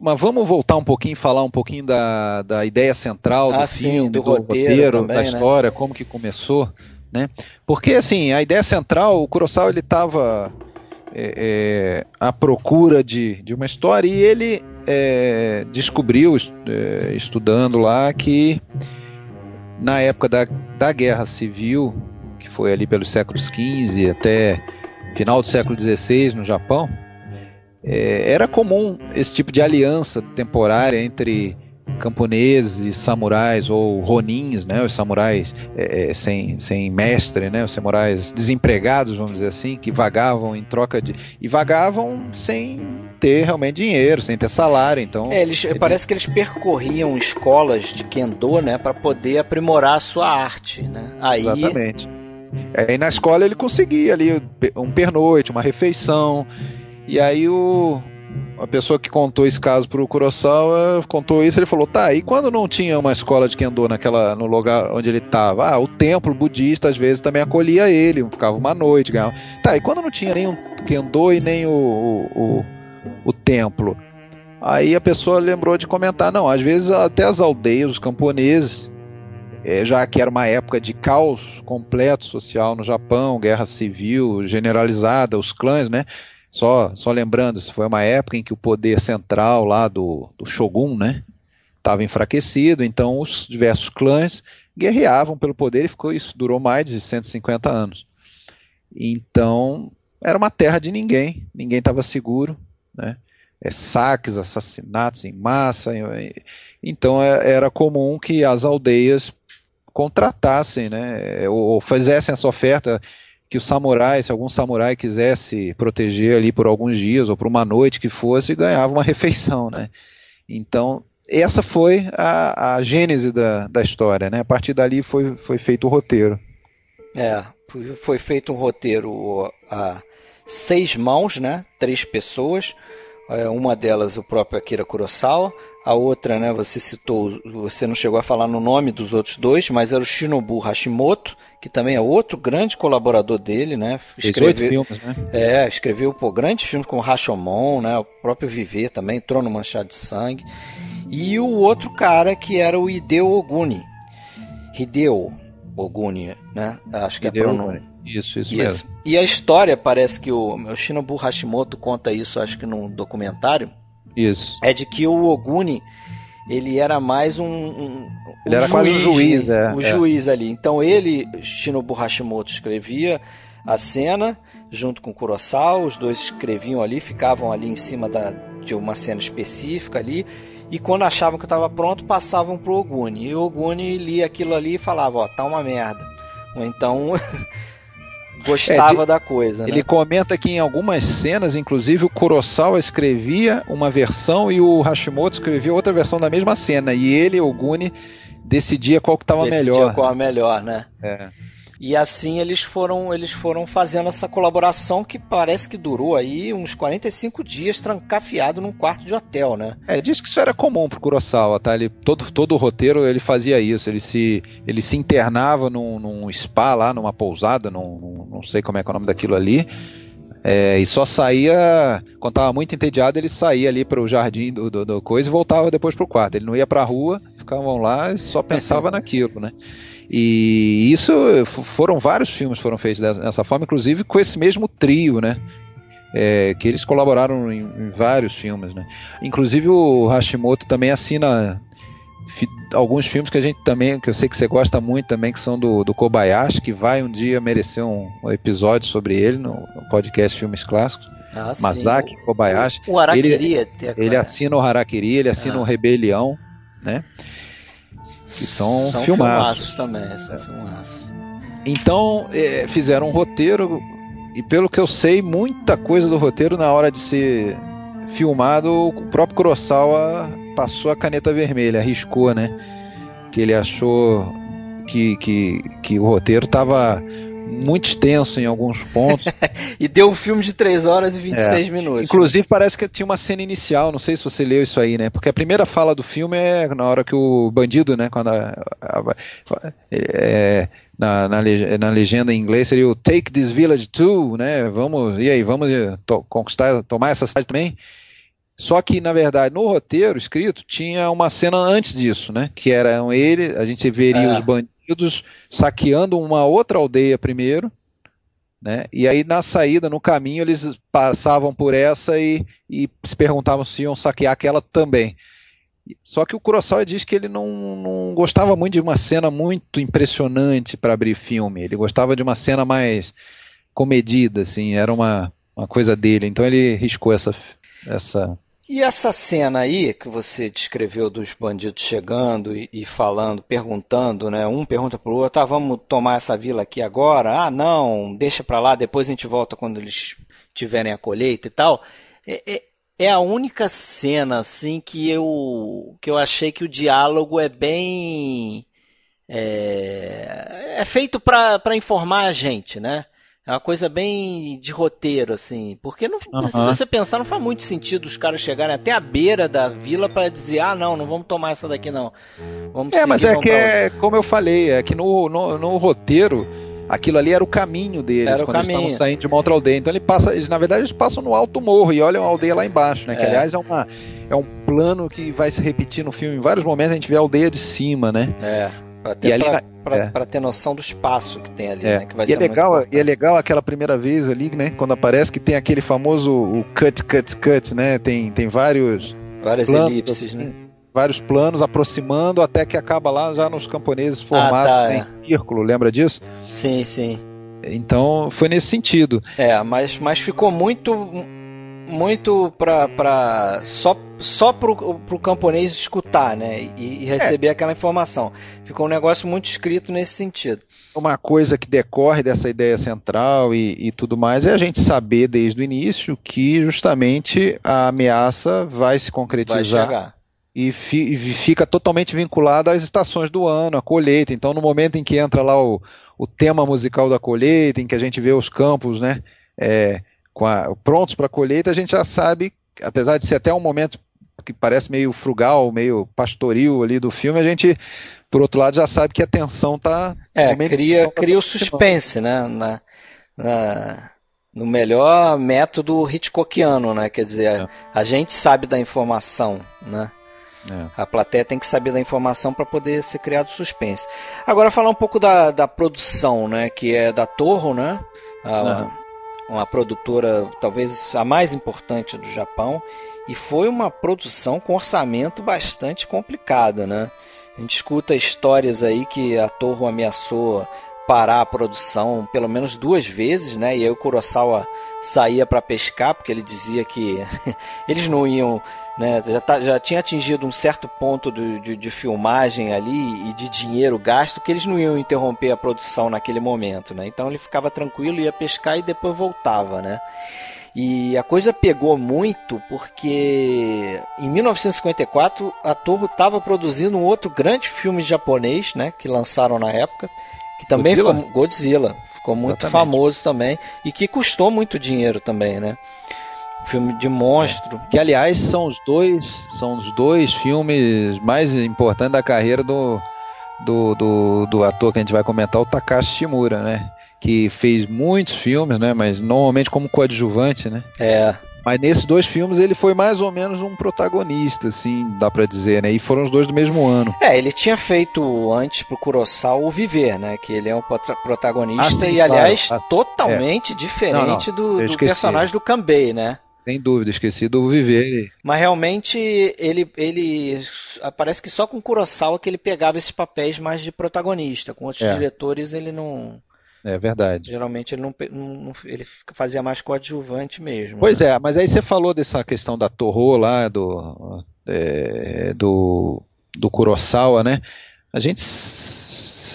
Mas vamos voltar um pouquinho e falar um pouquinho da, da ideia central do ah, filme, sim, do, do roteiro, roteiro também, da né? história, como que começou, né? Porque assim, a ideia central, o Kurosawa ele estava é, é, à procura de, de uma história e ele é, descobriu, é, estudando lá, que na época da, da Guerra Civil, que foi ali pelos séculos XV até final do século XVI no Japão, é, era comum esse tipo de aliança temporária entre camponeses samurais ou ronins, né, os samurais é, é, sem, sem mestre, né, os samurais desempregados, vamos dizer assim, que vagavam em troca de e vagavam sem ter realmente dinheiro, sem ter salário, então. É, eles, parece que eles percorriam escolas de kendo, né, para poder aprimorar a sua arte, né. Aí... Exatamente. Aí na escola ele conseguia ali um pernoite, uma refeição. E aí o, a pessoa que contou esse caso pro Kurosawa contou isso, ele falou: "Tá, e quando não tinha uma escola de kendo naquela no lugar onde ele estava? Ah, o templo budista às vezes também acolhia ele, ficava uma noite, ganhava. Tá, e quando não tinha nem o kendo e nem o, o, o, o templo? Aí a pessoa lembrou de comentar: "Não, às vezes até as aldeias, os camponeses é, já que era uma época de caos completo social no Japão, guerra civil generalizada, os clãs, né? Só, só lembrando, isso foi uma época em que o poder central lá do, do Shogun, né, estava enfraquecido, então os diversos clãs guerreavam pelo poder e ficou isso durou mais de 150 anos. Então era uma terra de ninguém, ninguém estava seguro, né? É, saques, assassinatos em massa. Então é, era comum que as aldeias contratassem, né, ou fizessem essa oferta que o samurai, se algum samurai quisesse proteger ali por alguns dias ou por uma noite que fosse, ganhava uma refeição, né? Então, essa foi a, a gênese da, da história, né? A partir dali foi, foi feito o roteiro. É, foi feito um roteiro a seis mãos, né? Três pessoas. É, uma delas o próprio Akira Kurosawa, a outra, né, você citou, você não chegou a falar no nome dos outros dois, mas era o Shinobu Hashimoto, que também é outro grande colaborador dele, né? Escreveu, filmes, né? É, escreveu pô, grandes filmes como Rashomon, né? O próprio Viver também, Trono Manchado de Sangue. E o outro cara que era o Hideo Oguni. Hideo Oguni, né? Acho que é Hideo é pronome. Isso, isso, mesmo. E a história, parece que o, o Shinobu Hashimoto conta isso, acho que num documentário, isso. É de que o Oguni ele era mais um, um ele um era juiz, quase um juiz, é, o é. juiz ali. Então ele, Shinobu Hashimoto, escrevia a cena junto com Kurosawa, os dois escreviam ali, ficavam ali em cima da, de uma cena específica ali, e quando achavam que estava pronto, passavam pro Oguni. E o Oguni lia aquilo ali e falava, ó, tá uma merda. Ou então gostava é, da coisa. Né? Ele comenta que em algumas cenas, inclusive, o Kurosawa escrevia uma versão e o Hashimoto escrevia outra versão da mesma cena. E ele, o Guni, decidia qual que estava melhor. Decidia qual a melhor, né? É. E assim eles foram, eles foram fazendo essa colaboração que parece que durou aí uns 45 dias trancafiado num quarto de hotel, né? É, diz que isso era comum pro Kurosawa, tá? Ele, todo, todo o roteiro ele fazia isso, ele se, ele se internava num, num spa lá, numa pousada, num, num, não sei como é que é o nome daquilo ali, é, e só saía, quando estava muito entediado, ele saía ali para o jardim do, do, do, coisa e voltava depois para o quarto. Ele não ia para a rua, ficavam lá e só pensava naquilo, né? E isso foram vários filmes foram feitos dessa forma, inclusive com esse mesmo trio, né? É, que eles colaboraram em, em, vários filmes, né? Inclusive o Hashimoto também assina fi, alguns filmes que a gente também, que eu sei que você gosta muito também, que são do, do Kobayashi, que vai um dia merecer um, um episódio sobre ele no, no podcast Filmes Clássicos. Ah, Masaki sim. Kobayashi. O Harakiri, ele, ele assina o Harakiri, ele assina ah. o Rebelião, né? Que são, são filmaços. também, são filmaços. Então, é, fizeram um roteiro, e pelo que eu sei, muita coisa do roteiro na hora de ser filmado, o próprio Kurosawa passou a caneta vermelha, arriscou, né? Que ele achou que, que, que o roteiro estava muito extenso em alguns pontos. e deu um filme de 3 horas e 26 é. minutos. Inclusive, parece que tinha uma cena inicial, não sei se você leu isso aí, né? Porque a primeira fala do filme é na hora que o bandido, né? Quando a, a, a, é, na, na, na, legenda em inglês seria o Take this village too, né? Vamos, e aí, vamos to, conquistar, tomar essa cidade também? Só que, na verdade, no roteiro escrito tinha uma cena antes disso, né? Que era ele, a gente veria é. os bandidos saqueando uma outra aldeia primeiro, né? E aí na saída, no caminho, eles passavam por essa e, e se perguntavam se iam saquear aquela também. Só que o Kurosawa diz que ele não, não gostava muito de uma cena muito impressionante para abrir filme. Ele gostava de uma cena mais comedida, assim, era uma, uma coisa dele. Então ele riscou essa, essa e essa cena aí que você descreveu dos bandidos chegando e, e falando, perguntando, né? Um pergunta pro outro, ah, vamos tomar essa vila aqui agora? Ah, não, deixa para lá, depois a gente volta quando eles tiverem a colheita e tal. É, é, é, a única cena, assim, que eu, que eu achei que o diálogo é bem... É, é feito para informar a gente, né? É uma coisa bem de roteiro, assim. Porque não, uhum. se você pensar, não faz muito sentido os caras chegarem até a beira da vila para dizer, ah, não, não vamos tomar essa daqui, não. Vamos é, mas é que é, como eu falei, é que no, no, no, roteiro, aquilo ali era o caminho deles, era quando eles estavam saindo de uma outra aldeia. Então ele passa, eles, na verdade, eles passam no alto morro e olham a aldeia lá embaixo, né? Que é. aliás é uma. É um plano que vai se repetir no filme. Em vários momentos a gente vê a aldeia de cima, né? É. Até para é. ter noção do espaço que tem ali, é. né? Que vai e, é legal, e é legal aquela primeira vez ali, né? Quando aparece que tem aquele famoso o cut, cut, cut, né? Tem, tem vários. Várias planos, elipses, né? Vários planos aproximando até que acaba lá já nos camponeses formados ah, tá, em é. círculo, lembra disso? Sim, sim. Então foi nesse sentido. É, mas, mas ficou muito muito para só só pro, pro camponês escutar, né? E, e receber é. aquela informação. Ficou um negócio muito escrito nesse sentido. Uma coisa que decorre dessa ideia central e, e tudo mais é a gente saber desde o início que justamente a ameaça vai se concretizar. Vai e, fi, e fica totalmente vinculada às estações do ano, à colheita. Então, no momento em que entra lá o, o tema musical da colheita, em que a gente vê os campos, né? É, a, prontos para a colheita, a gente já sabe, apesar de ser até um momento que parece meio frugal, meio pastoril ali do filme, a gente, por outro lado, já sabe que a tensão está. É, cria, tá cria o suspense, né? Na, na, no melhor método Hitchcockiano, né? Quer dizer, é. a gente sabe da informação, né? É. A plateia tem que saber da informação para poder ser criado suspense. Agora falar um pouco da, da produção, né? Que é da Torro, né? A, uma produtora talvez a mais importante do Japão e foi uma produção com orçamento bastante complicada, né? A gente escuta histórias aí que a Torre ameaçou parar a produção pelo menos duas vezes, né? E aí o Kurosawa saía para pescar porque ele dizia que eles não iam né, já, tá, já tinha atingido um certo ponto de, de, de, filmagem ali e de dinheiro gasto que eles não iam interromper a produção naquele momento, né? Então ele ficava tranquilo, ia pescar e depois voltava, né? E a coisa pegou muito porque em 1954 a Toho estava produzindo um outro grande filme japonês, né, que lançaram na época, que também Godzilla, ficou, Godzilla ficou muito Exatamente. famoso também e que custou muito dinheiro também, né? Filme de monstro. Que aliás são os dois, são os dois filmes mais importantes da carreira do, do, do, do ator que a gente vai comentar, o Takashi Shimura, né? Que fez muitos filmes, né? Mas normalmente como coadjuvante, né? É. Mas nesses dois filmes ele foi mais ou menos um protagonista, assim, dá para dizer, né? E foram os dois do mesmo ano. É, ele tinha feito antes pro Kurosawa o Viver, né? Que ele é um protagonista ah, sim, e, aliás, claro. totalmente é. diferente não, não, do, do personagem do Kanbei, né? Sem dúvida, esqueci do Viver. Mas realmente ele, ele parece que só com Kurosawa que ele pegava esses papéis mais de protagonista. Com outros é. diretores ele não. É verdade. Geralmente ele não, não ele fazia mais coadjuvante mesmo. Pois né? é, mas aí você falou dessa questão da Torro lá, do, é, do, do Kurosawa, né? A gente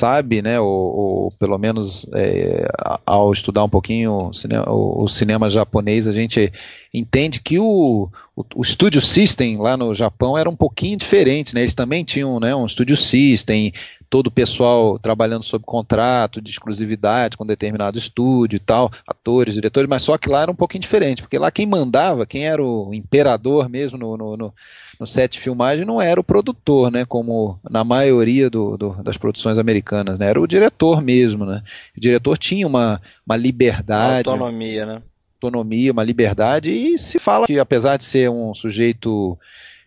sabe, né, ou, ou pelo menos é, ao estudar um pouquinho o cinema, o, o cinema, japonês, a gente entende que o, o, Studio System lá no Japão era um pouquinho diferente, né? Eles também tinham né, um Studio System, todo o pessoal trabalhando sob contrato de exclusividade com determinado estúdio e tal, atores, diretores, mas só que lá era um pouquinho diferente, porque lá quem mandava, quem era o imperador mesmo no, no, no no set de filmagem não era o produtor, né, como na maioria do, do, das produções americanas, né, era o diretor mesmo, né. O diretor tinha uma, uma liberdade, autonomia, né, autonomia, uma liberdade e se fala que apesar de ser um sujeito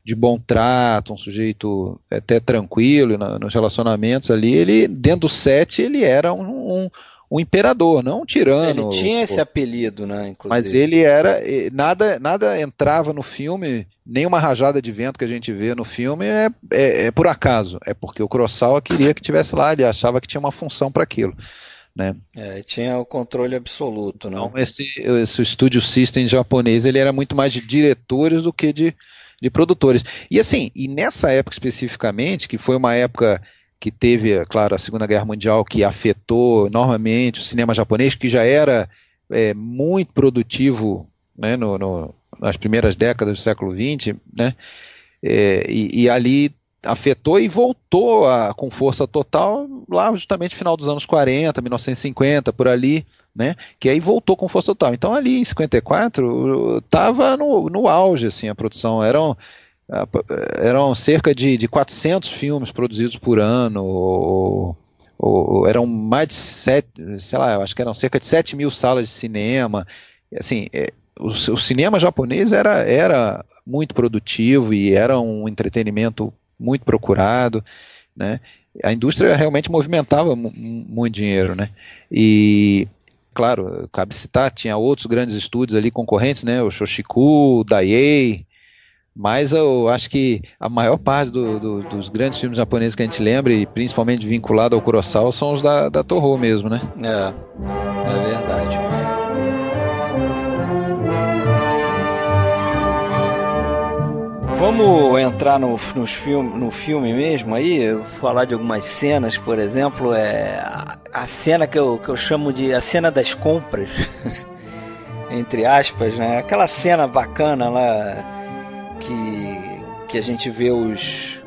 de bom trato, um sujeito até tranquilo nos relacionamentos ali, ele dentro do set ele era um, um um imperador, não um tirano. Ele tinha esse apelido, né? Inclusive. Mas ele era nada, nada entrava no filme, nenhuma rajada de vento que a gente vê no filme é, é, é por acaso, é porque o Kurosawa queria que tivesse lá, ele achava que tinha uma função para aquilo. Né? É, tinha o controle absoluto, não? Então, esse, esse Studio System japonês ele era muito mais de diretores do que de, de produtores. E assim, e nessa época especificamente, que foi uma época que teve, é claro, a Segunda Guerra Mundial que afetou enormemente o cinema japonês, que já era é, muito produtivo né, no, no, nas primeiras décadas do século XX, né, é, e, e, ali afetou e voltou a, com força total lá justamente no final dos anos 40, 1950, por ali, né, que aí voltou com força total. Então ali em 54 estava no, no auge assim, a produção, eram ah, eram cerca de, de 400 filmes produzidos por ano, ou, ou, eram mais de sete, sei lá, eu acho que eram cerca de 7 mil salas de cinema. Assim, é, o, o, cinema japonês era, era muito produtivo e era um entretenimento muito procurado, né? A indústria realmente movimentava muito dinheiro, né? E claro, cabe citar, tinha outros grandes estúdios ali concorrentes, né? O Shoshiku, o Daiei, mas eu acho que a maior parte do, do, dos grandes filmes japoneses que a gente lembra, e principalmente vinculado ao Kurosawa, são os da, da Toho mesmo, né? É, é verdade. Vamos entrar no, filme, no filme mesmo aí, falar de algumas cenas, por exemplo, é a, a cena que eu, que eu chamo de a cena das compras, entre aspas, né? Aquela cena bacana lá que, que a gente vê os,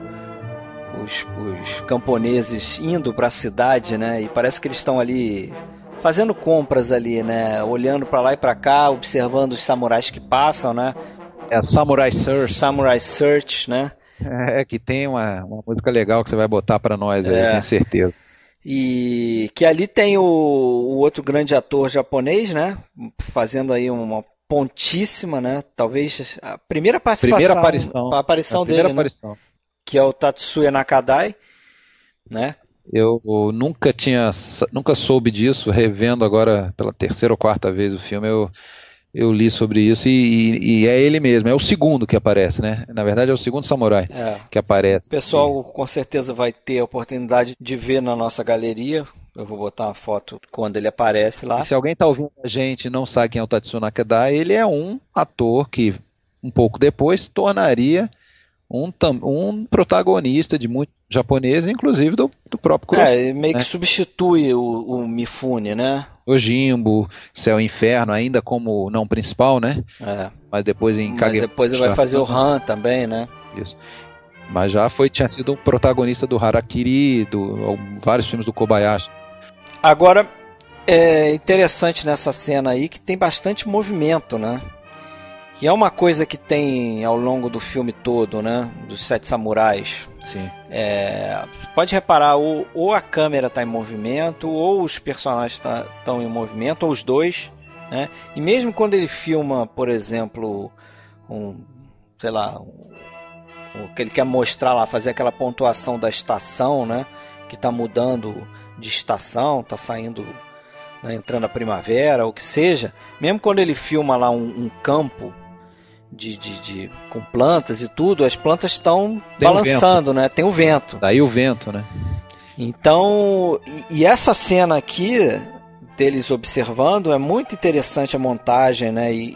os, os camponeses indo para a cidade, né? E parece que eles estão ali fazendo compras ali, né? Olhando para lá e para cá, observando os samurais que passam, né? É Samurai Search. Samurai Search, né? É, que tem uma, uma música legal que você vai botar para nós aí, é. tenho certeza. E que ali tem o, o, outro grande ator japonês, né? Fazendo aí uma pontíssima, né? Talvez a primeira participação, primeira aparição, a aparição a dele, né? aparição. Né? que é o Tatsuya Nakadai, né? Eu nunca tinha, nunca soube disso, revendo agora pela terceira ou quarta vez o filme, eu, eu li sobre isso e, e, e é ele mesmo, é o segundo que aparece, né? Na verdade é o segundo samurai é. que aparece. O pessoal com certeza vai ter a oportunidade de ver na nossa galeria, eu vou botar uma foto quando ele aparece lá. E se alguém está ouvindo a gente e não sabe quem é o Tatsuya Nakadai, ele é um ator que um pouco depois tornaria um, um protagonista de muito japonês, inclusive do, do próprio Kurosawa. É, meio né? que substitui o, o, Mifune, né? O Jimbo, Céu e Inferno, ainda como não principal, né? É. Mas depois em Mas Kage... depois ele vai fazer o Han também, né? Isso. Mas já foi, tinha sido protagonista do Harakiri, do, vários filmes do Kobayashi. Agora, é interessante nessa cena aí que tem bastante movimento, né? Que é uma coisa que tem ao longo do filme todo, né? Dos Sete Samurais. Sim. É, pode reparar, ou, ou, a câmera está em movimento, ou os personagens estão tá, em movimento, ou os dois. Né? E mesmo quando ele filma, por exemplo, um, sei lá, um, o que ele quer mostrar lá, fazer aquela pontuação da estação, né? Que está mudando de estação, tá saindo, né, entrando a primavera, ou o que seja, mesmo quando ele filma lá um, um campo de, de, de, com plantas e tudo, as plantas estão balançando, né? Tem o vento. Daí o vento, né? Então, e, e essa cena aqui deles observando, é muito interessante a montagem, né? E,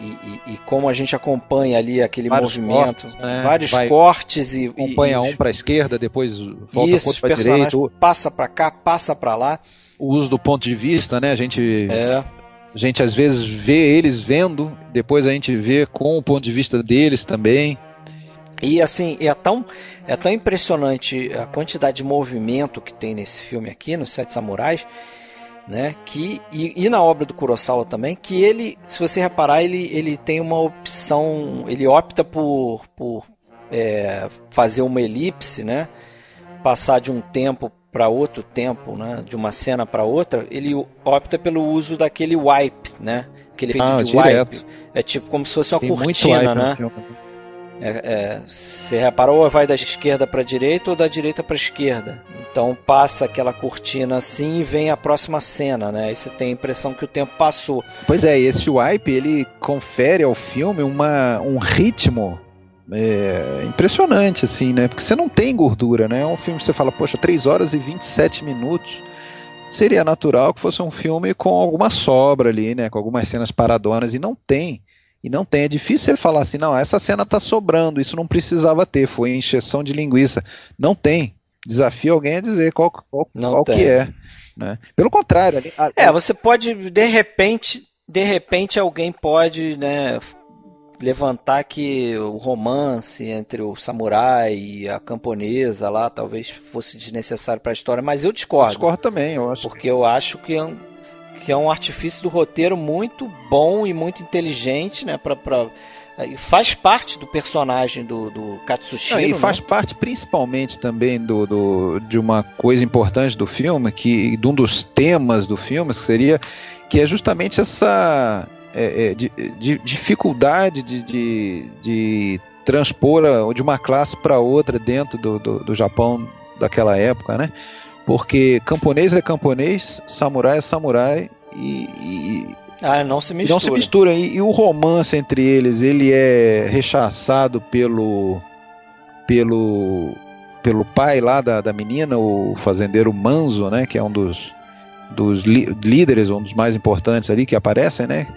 e, e como a gente acompanha ali aquele vários movimento, cortes, né? vários Vai, cortes e acompanha e, um para a esquerda, depois volta isso, para direita, passa para cá, passa para lá. O uso do ponto de vista, né? A gente é. A gente às vezes vê eles vendo, depois a gente vê com o ponto de vista deles também. E assim, é tão, é tão impressionante a quantidade de movimento que tem nesse filme aqui, nos Sete Samurais, né? Que, e, e, na obra do Kurosawa também, que ele, se você reparar, ele, ele tem uma opção, ele opta por, por é, fazer uma elipse, né? Passar de um tempo para outro tempo, né? De uma cena para outra, ele opta pelo uso daquele wipe, né? Aquele efeito ah, de direto. wipe. É tipo como se fosse uma tem cortina, né? É, é, você reparou, vai da esquerda para a direita ou da direita para a esquerda. Então passa aquela cortina assim e vem a próxima cena, né? Aí você tem a impressão que o tempo passou. Pois é, esse wipe ele confere ao filme uma, um ritmo é, impressionante, assim, né? Porque você não tem gordura, né? É um filme que você fala, poxa, 3 horas e 27 minutos. Seria natural que fosse um filme com alguma sobra ali, né? Com algumas cenas paradonas, e não tem. E não tem. É difícil ele falar assim, não, essa cena tá sobrando, isso não precisava ter, foi encheção de linguiça. Não tem. Desafio alguém a dizer qual, qual, qual que é. Né? Pelo contrário. A... É, você pode, de repente, de repente alguém pode, né, levantar que o romance entre o samurai e a camponesa lá talvez fosse desnecessário para a história, mas eu discordo. Eu discordo também, eu acho. Porque eu acho que é que é um artifício do roteiro muito bom e muito inteligente, né? Pra, pra, e faz parte do personagem do, do Katsushiro. e faz né? parte principalmente também do, do, de uma coisa importante do filme, que de um dos temas do filme, que seria que é justamente essa é, é, de, de dificuldade de, de, de, transpor de uma classe para outra dentro do, do, do Japão daquela época, né? Porque camponês é camponês, samurai é samurai e, e ah, não se mistura. Não se mistura. E, e, o romance entre eles, ele é rechaçado pelo pelo pelo pai lá da, da menina, o fazendeiro Manzo, né, que é um dos dos líderes, um dos mais importantes ali que aparecem, né?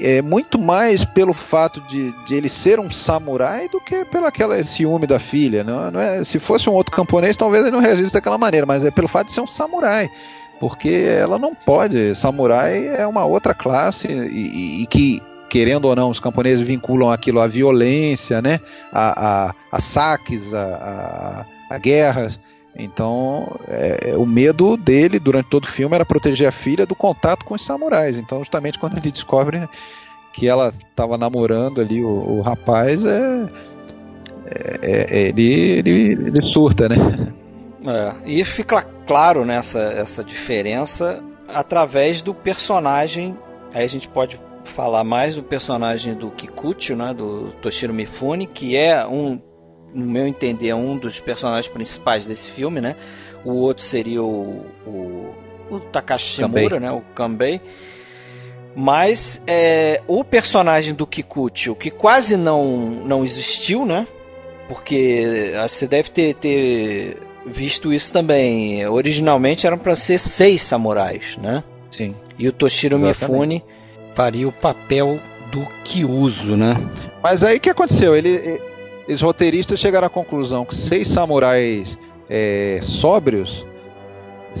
É muito mais pelo fato de, de, ele ser um samurai do que pelo aquela ciúme da filha. Não, não é, se fosse um outro camponês, talvez ele não reagisse daquela maneira, mas é pelo fato de ser um samurai. Porque ela não pode. Samurai é uma outra classe e, e que, querendo ou não, os camponeses vinculam aquilo à violência, né? a, a, a saques, a, a, a guerras. Então, é, é, o medo dele durante todo o filme era proteger a filha do contato com os samurais. Então, justamente quando ele descobre que ela estava namorando ali o, o rapaz, é, é, é, ele, ele, ele, surta, né? É, e fica claro nessa essa diferença através do personagem. Aí a gente pode falar mais do personagem do Kikuchi, né, do Toshiro Mifune, que é um no meu entender, é um dos personagens principais desse filme, né? O outro seria o, o, o Takashi Shimura, né? O Kanbei. Mas é, o personagem do Kikuchi, o que quase não, não existiu, né? Porque você deve ter, ter visto isso também. Originalmente eram para ser seis samurais, né? Sim. E o Toshiro Exatamente. Mifune faria o papel do Kyuzo, né? Mas aí o que aconteceu? Ele, os roteiristas chegaram à conclusão que seis samurais é, sóbrios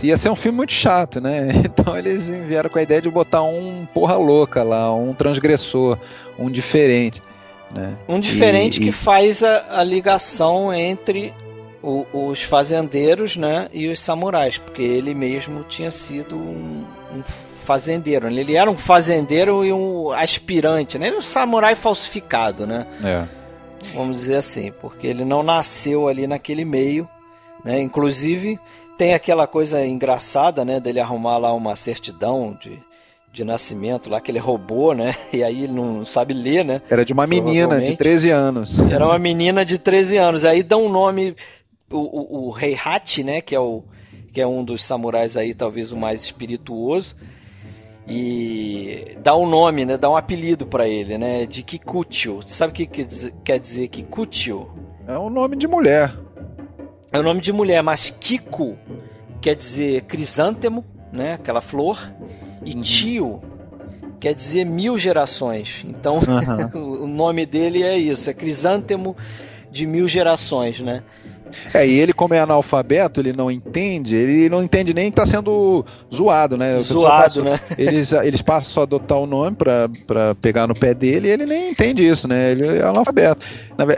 ia ser um filme muito chato, né? Então eles vieram com a ideia de botar um porra louca lá, um transgressor, um diferente. Né? Um diferente e, que e... faz a, a, ligação entre o, os fazendeiros né, e os samurais, porque ele mesmo tinha sido um, um fazendeiro. Né? Ele era um fazendeiro e um aspirante, né? Ele era um samurai falsificado, né? É vamos dizer assim, porque ele não nasceu ali naquele meio, né? Inclusive tem aquela coisa engraçada, né, dele arrumar lá uma certidão de, de nascimento lá que ele roubou, né? E aí ele não sabe ler, né? Era de uma menina de 13 anos. Era uma menina de 13 anos. Aí dá um nome o, o, o Rei Hachi, né, que é o que é um dos samurais aí talvez o mais espirituoso e dá um nome, né? Dá um apelido para ele, né? De Kikuchio. Sabe o que quer dizer Kikuchio? É um nome de mulher. É um nome de mulher, mas Kiku quer dizer crisântemo, né? Aquela flor. E uhum. tio quer dizer mil gerações. Então, uhum. o nome dele é isso, é crisântemo de mil gerações, né? É, e ele, como é analfabeto, ele não entende, ele não entende nem que está sendo zoado, né? Zoado, né? Eles, eles passam só a adotar o nome para pegar no pé dele e ele nem entende isso, né? Ele é analfabeto.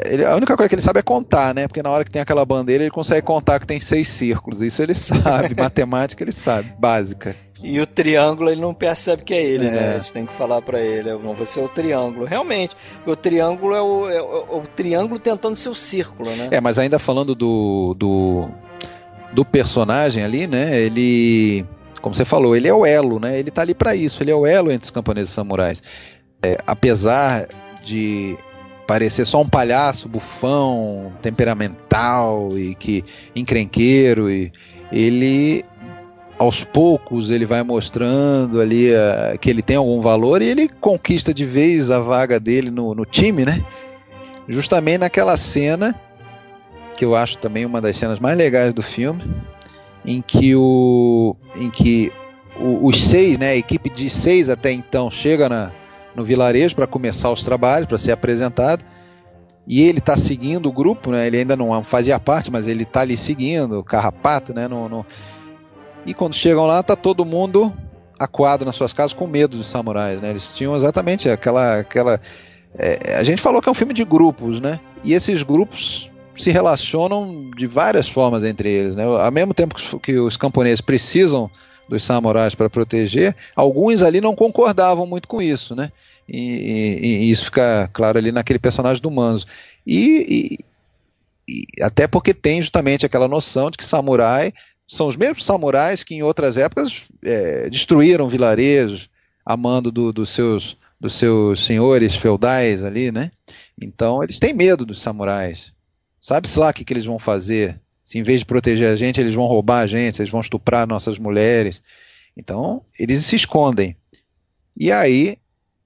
Ele, a única coisa que ele sabe é contar, né? Porque na hora que tem aquela bandeira, ele consegue contar que tem seis círculos. Isso ele sabe, matemática ele sabe, básica. E o triângulo ele não percebe que é ele, é. né? A gente tem que falar para ele, não, você é o triângulo. Realmente, o triângulo é o, é, o, é o, triângulo tentando ser o círculo, né? É, mas ainda falando do, do, do personagem ali, né? Ele, como você falou, ele é o elo, né? Ele tá ali para isso, ele é o elo entre os camponeses e samurais. É, apesar de parecer só um palhaço bufão, temperamental e que encrenqueiro e ele aos poucos ele vai mostrando ali uh, que ele tem algum valor e ele conquista de vez a vaga dele no, no time, né? Justamente naquela cena que eu acho também uma das cenas mais legais do filme, em que o, em que o, os seis, né, a equipe de seis até então chega na, no vilarejo para começar os trabalhos, para ser apresentado. E ele está seguindo o grupo, né? Ele ainda não fazia parte, mas ele está ali seguindo, o carrapato, né? E quando chegam lá, tá todo mundo aquado nas suas casas com medo dos samurais, né? Eles tinham exatamente aquela aquela é, a gente falou que é um filme de grupos, né? E esses grupos se relacionam de várias formas entre eles, né? Ao mesmo tempo que os camponeses precisam dos samurais para proteger, alguns ali não concordavam muito com isso, né? E, e, e isso fica claro ali naquele personagem do Manzo. E, e, até porque tem justamente aquela noção de que samurai são os mesmos samurais que em outras épocas é, destruíram vilarejos a mando do, dos, seus, dos seus senhores feudais ali, né? Então eles têm medo dos samurais. Sabe-se lá o que, que eles vão fazer? Se em vez de proteger a gente, eles vão roubar a gente, eles vão estuprar nossas mulheres. Então, eles se escondem. E aí,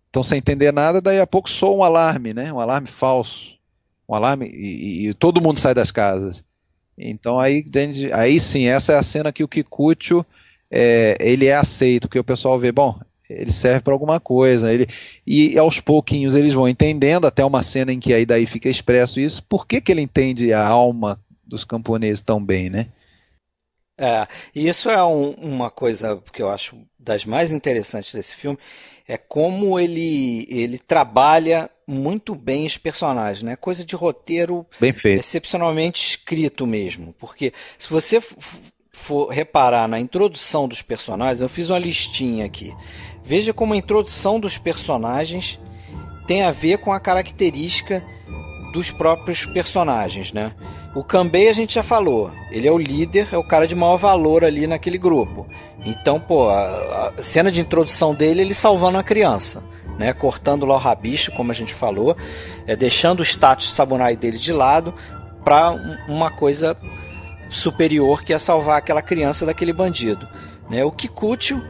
estão sem entender nada, daí a pouco soa um alarme, né? Um alarme falso. Um alarme e, e todo mundo sai das casas. Então aí, aí sim, essa é a cena que o Kikucho é, ele é aceito, que o pessoal vê, bom, ele serve para alguma coisa, ele e aos pouquinhos eles vão entendendo, até uma cena em que aí daí fica expresso isso, por que, que ele entende a alma dos camponeses tão bem, né? É, isso é um, uma coisa que eu acho das mais interessantes desse filme, é como ele, ele trabalha muito bem os personagens, né? Coisa de roteiro excepcionalmente escrito mesmo. Porque se você for reparar na introdução dos personagens, eu fiz uma listinha aqui. Veja como a introdução dos personagens tem a ver com a característica dos próprios personagens, né? O Kambei a gente já falou, ele é o líder, é o cara de maior valor ali naquele grupo. Então, pô, a, a cena de introdução dele, ele salvando a criança né, cortando lá o rabicho, como a gente falou, é, deixando o status samurai dele de lado para uma coisa superior que é salvar aquela criança daquele bandido. Né? O Kikucho,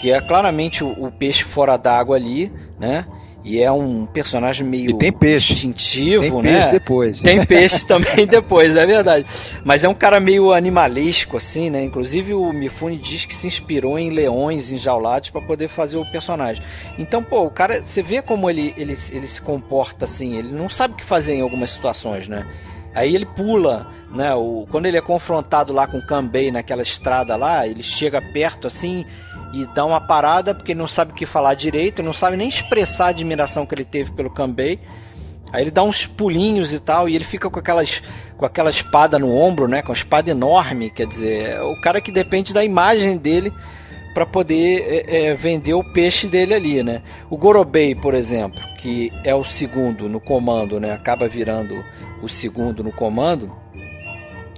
que é claramente o, o peixe fora d'água ali, né? E é um personagem meio tem peixe. instintivo, tem né? Peixe depois. Tem peixe também depois, é verdade. Mas é um cara meio animalesco, assim, né? Inclusive o Mifune diz que se inspirou em leões enjaulados para poder fazer o personagem. Então, pô, o cara, você vê como ele, ele, ele se comporta assim, ele não sabe o que fazer em algumas situações, né? Aí ele pula, né? O, quando ele é confrontado lá com o Kambei naquela estrada lá, ele chega perto assim e dá uma parada porque não sabe o que falar direito, não sabe nem expressar a admiração que ele teve pelo Kambei. Aí ele dá uns pulinhos e tal, e ele fica com aquelas com aquela espada no ombro, né? Com a espada enorme, quer dizer, é o cara que depende da imagem dele para poder é, é, vender o peixe dele ali, né? O Gorobei, por exemplo, que é o segundo no comando, né? Acaba virando o segundo no comando.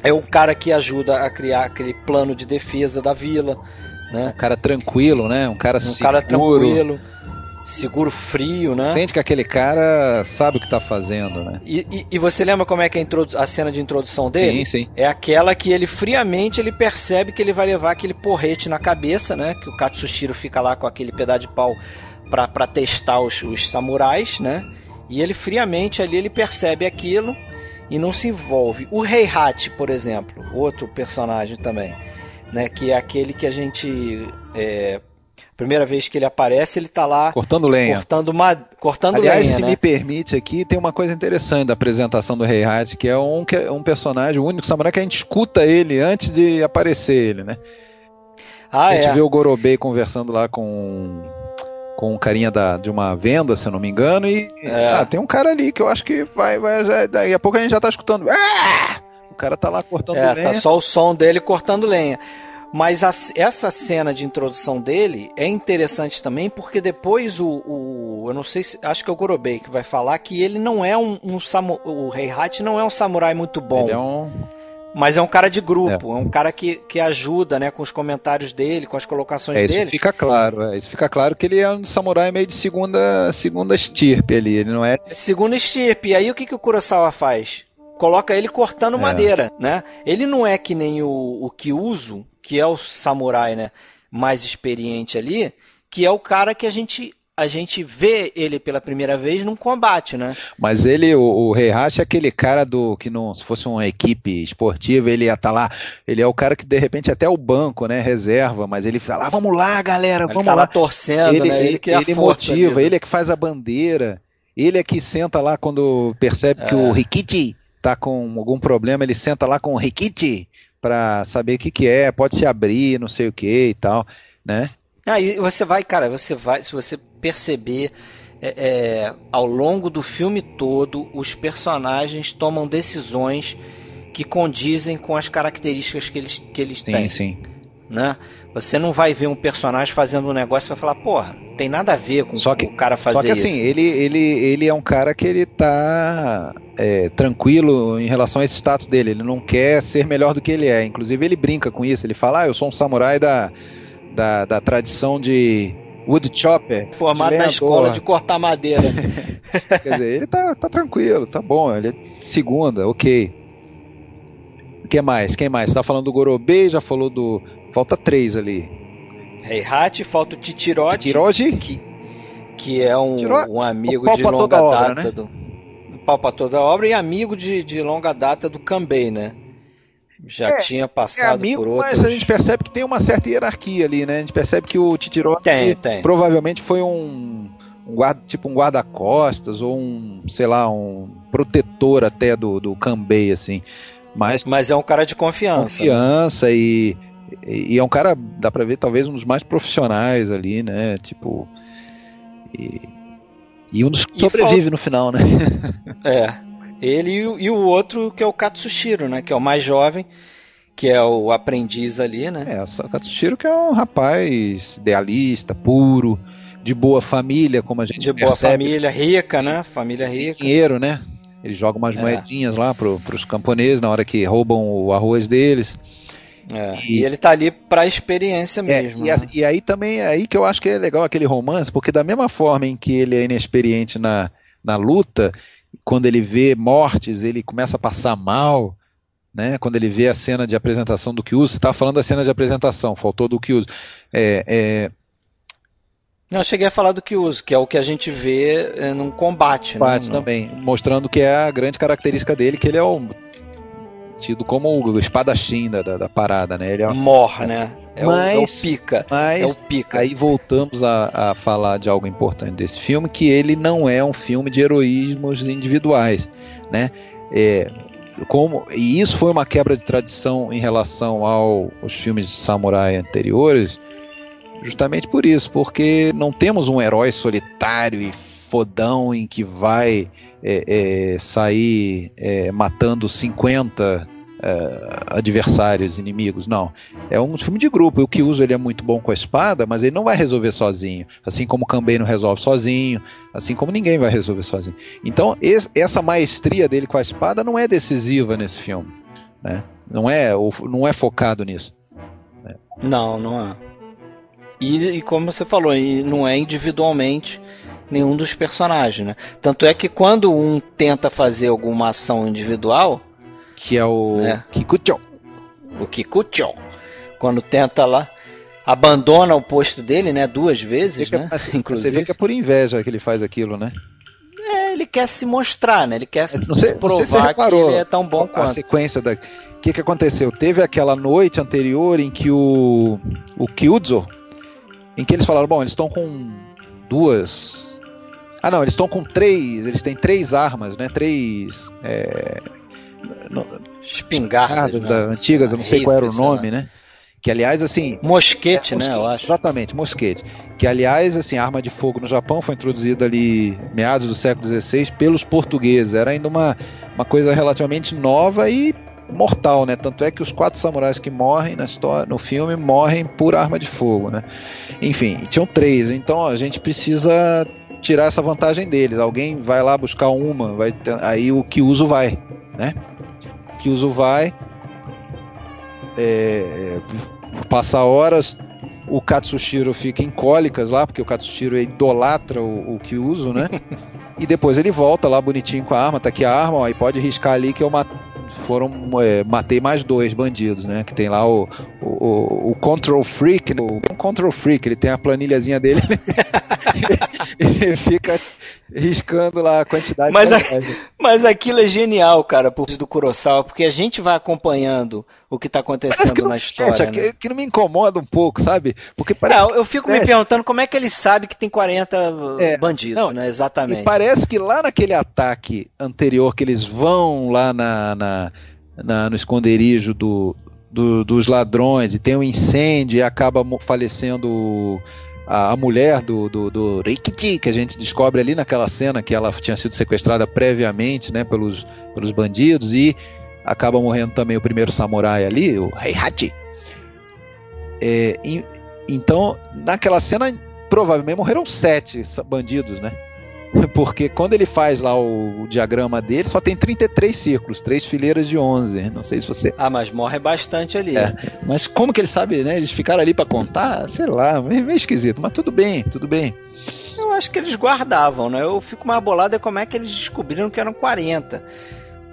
É o cara que ajuda a criar aquele plano de defesa da vila, né? Um cara tranquilo, né? Um cara um seguro. cara tranquilo, seguro frio, né? Sente que aquele cara sabe o que está fazendo, né? E, e, e, você lembra como é que é a, a, cena de introdução dele? Sim, sim. É aquela que ele friamente ele percebe que ele vai levar aquele porrete na cabeça, né? Que o Katsushiro fica lá com aquele pedaço de pau para testar os, os samurais, né? E ele friamente ali ele percebe aquilo e não se envolve. O Heihachi, por exemplo, outro personagem também né? Que é aquele que a gente é, Primeira vez que ele aparece, ele tá lá cortando lenha. Cortando, uma, cortando Aliás, lenha. se né? me permite aqui, tem uma coisa interessante da apresentação do Rei Hat, que é um, que é um personagem, o único samurai que a gente escuta ele antes de aparecer ele, né? Ah, a gente é. vê o Gorobei conversando lá com com um carinha da, de uma venda, se eu não me engano, e É. ah, tem um cara ali que eu acho que vai, vai já, daí a pouco a gente já tá escutando. Ah! O cara tá lá cortando É, lenha. tá só o som dele cortando lenha. Mas a- essa cena de introdução dele é interessante também porque depois o, o- eu não sei se acho que é o Gorobei que vai falar que ele não é um, um samu, o Rei Hat não é um samurai muito bom, Ele é um mas é um cara de grupo, é, um cara que, que ajuda, né, com os comentários dele, com as colocações É, isso dele. fica claro, é, isso fica claro que ele é um samurai meio de segunda, segunda estirpe ali, ele não é Segundo estirpe. E aí o que, que o Kurosawa faz? Coloca ele cortando É. madeira, né? Ele não é que nem o, o Kyuzo, que é o samurai, né? Mais experiente ali, que é o cara que a gente a gente vê ele pela primeira vez num combate, né? Mas ele, o, o Heihachi é aquele cara do que não, se fosse uma equipe esportiva, ele ia estar lá. Ele é o cara que de repente até o banco, né, reserva, mas ele fala: ah, "Vamos lá, galera, Ele vamos tá lá". lá torcendo, ele, né? Ele, ele, que é a ele motiva, ali. ele é que faz a bandeira, ele é que senta lá quando percebe que É. o Rikichi tá com algum problema, ele senta lá com o Rikichi para saber o que que é, pode se abrir, não sei o que e tal, né? Aí você vai, cara, você vai, se você perceber é, é, ao longo do filme todo, os personagens tomam decisões que condizem com as características que eles, que eles Sim, têm. sim. Né? Você não vai ver um personagem fazendo um negócio e vai falar, porra, tem nada a ver com Só que- o cara fazer Só que assim, isso. ele, ele, ele é um cara que ele tá é, tranquilo em relação a esse status dele. Ele não quer ser melhor do que ele é. Inclusive, ele brinca com isso. Ele fala: Ah, eu sou um samurai da, da, da tradição de woodchopper. Formado na lenhador. escola de cortar madeira. Quer dizer, ele tá, tá tranquilo, tá bom. Ele é segunda, ok. O que mais? Quem mais? Você tá falando do Gorobei, já falou do. Falta três ali. Heihachi, falta o Titirote, Tiroji? que, que é um, Tiro- um amigo de longa toda obra, data né? do. um Pau pra toda obra e amigo de, de longa data do Kambei, né? Já É, tinha É passado amigo, por outros. mas a gente percebe que tem uma certa hierarquia ali, né? A gente percebe que o Titirote Tem, tem. provavelmente foi um, um guarda, tipo um guarda-costas ou um, sei lá, um protetor até do, do Kambei, assim. Mas Mas é um cara de confiança. confiança e, e, e é um cara, dá pra ver, talvez um dos mais profissionais ali, né? Tipo. E, e um dos que sobrevive no final, né? É. Ele e o, e o outro que é o Katsushiro, né? Que é o mais jovem, que é o aprendiz ali, né? É, o Katsushiro que é um rapaz idealista, puro, de boa família, como a gente De boa percebe. família, rica, né? Família Tem rica. dinheiro, né? Ele joga umas É. moedinhas lá pro, pros camponeses na hora que roubam o arroz deles. É. E- E ele tá ali pra experiência É, mesmo. e, a- né? e aí também é aí que eu acho que é legal aquele romance, porque da mesma forma em que ele é inexperiente na, na luta, quando ele vê mortes, ele começa a passar mal, né? Quando ele vê a cena de apresentação do Kyuzo, você estava falando da cena de apresentação, faltou do Kyuzo. É, é, Não, eu cheguei a falar do que uso, que é o que a gente vê é, num combate. Bate né? também, mostrando que é a grande característica dele, que ele é o tido como o espadachim da, da, da parada, né? Ele é, Morre, né? É, o, é o Mas- pica. mas É o pica. aí voltamos a, a falar de algo importante desse filme, que ele não é um filme de heroísmos individuais, né? É, como, e isso foi uma quebra de tradição em relação ao, aos filmes de samurai anteriores, justamente por isso, porque não temos um herói solitário e fodão em que vai é, é, sair é, matando 50 é, adversários, inimigos, não. É um filme de grupo. E o que usa ele é muito bom com a espada, mas ele não vai resolver sozinho. Assim como o não resolve sozinho, assim como ninguém vai resolver sozinho. Então, esse- essa maestria dele com a espada não é decisiva nesse filme. Né? Não, é, não é focado nisso. Não, não é. E, e como você falou, não é individualmente nenhum dos personagens, né? Tanto é que quando um tenta fazer alguma ação individual, Que é o É. Kikucho. o Kikuchon, quando tenta lá, abandona o posto dele, né? Duas vezes, Você né? vê- Você vê Inclusive, que é por inveja que ele faz aquilo, né? é, ele quer se mostrar, né? Ele quer Não sei- se não sei se provar reparou. que ele é tão bom a quanto. sequência da. O que, que aconteceu? Teve aquela noite anterior em que o, o Kyuzo em que eles falaram, bom, eles estão com duas. Ah, não, eles estão com três. Eles têm três armas, né? Três. É... Espingardas. Né? Da antiga, eu não sei qual era o nome, né? Que aliás, assim. Mosquete, é, né? Exatamente, mosquete. Que aliás, assim, a arma de fogo no Japão foi introduzida ali meados do século XVI pelos portugueses. Era ainda uma, uma coisa relativamente nova e mortal, né? Tanto é que os quatro samurais que morrem na história, no filme morrem por arma de fogo, né? Enfim, tinham três. Então a gente precisa tirar essa vantagem deles. Alguém vai lá buscar uma, vai ter, aí o que uso vai, né? O que uso vai é, passa horas, o Katsushiro fica em cólicas lá, porque o Katsushiro idolatra o, o Kyuzo, né? e depois ele volta lá bonitinho com a arma, tá aqui a arma, ó, e pode riscar ali que eu mato foram é, matei mais dois bandidos, né? Que tem lá o, o, o Control Freak, né? o Control Freak, ele tem a planilhazinha dele, ele fica riscando lá a quantidade. Mas, a, mas aquilo é genial, cara, por do Kurosawa, porque a gente vai acompanhando o que está acontecendo que na história. Fecha, né? que, que, não me incomoda um pouco, sabe? Porque parece não, eu fico me perguntando como é que ele sabe que tem 40 é, bandidos, não, né? Exatamente. E parece que lá naquele ataque anterior que eles vão lá na, na, na no esconderijo do, do, dos ladrões e tem um incêndio e acaba falecendo a, a mulher do, do, do Rikichi, que a gente descobre ali naquela cena que ela tinha sido sequestrada previamente né, pelos, pelos bandidos e acaba morrendo também o primeiro samurai ali, o Heihachi. É, então, naquela cena, provavelmente morreram sete bandidos, né? Porque quando ele faz lá o, o, diagrama dele, só tem 33 círculos, três fileiras de 11. Não sei se você. Ah, mas morre bastante ali. É. Mas como que ele sabe, né? Eles ficaram ali para contar? Sei lá, meio, meio esquisito. Mas tudo bem, tudo bem. Eu acho que eles guardavam, né? Eu fico mais bolado é como é que eles descobriram que eram 40.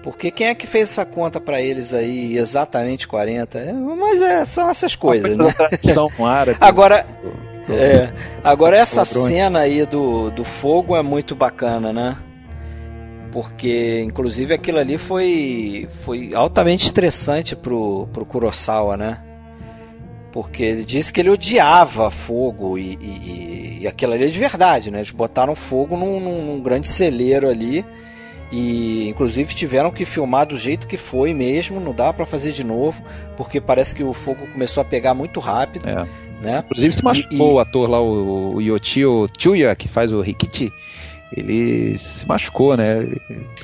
Porque quem é que fez essa conta para eles aí exatamente 40? É, mas é, são essas coisas, né? São árabe. Agora, é, agora essa cena aí do, do fogo é muito bacana, né? Porque, inclusive, aquilo ali foi, foi altamente estressante pro, pro Kurosawa, né? Porque ele disse que ele odiava fogo e, e, e aquilo ali é de verdade, né? Eles botaram fogo num, num grande celeiro ali e inclusive tiveram que filmar do jeito que foi mesmo, não dá para fazer de novo, porque parece que o fogo começou a pegar muito rápido. É. Né? Inclusive se machucou e, o ator lá, o, o Yoshio Chuya, que faz o Rikichi, ele se machucou, né?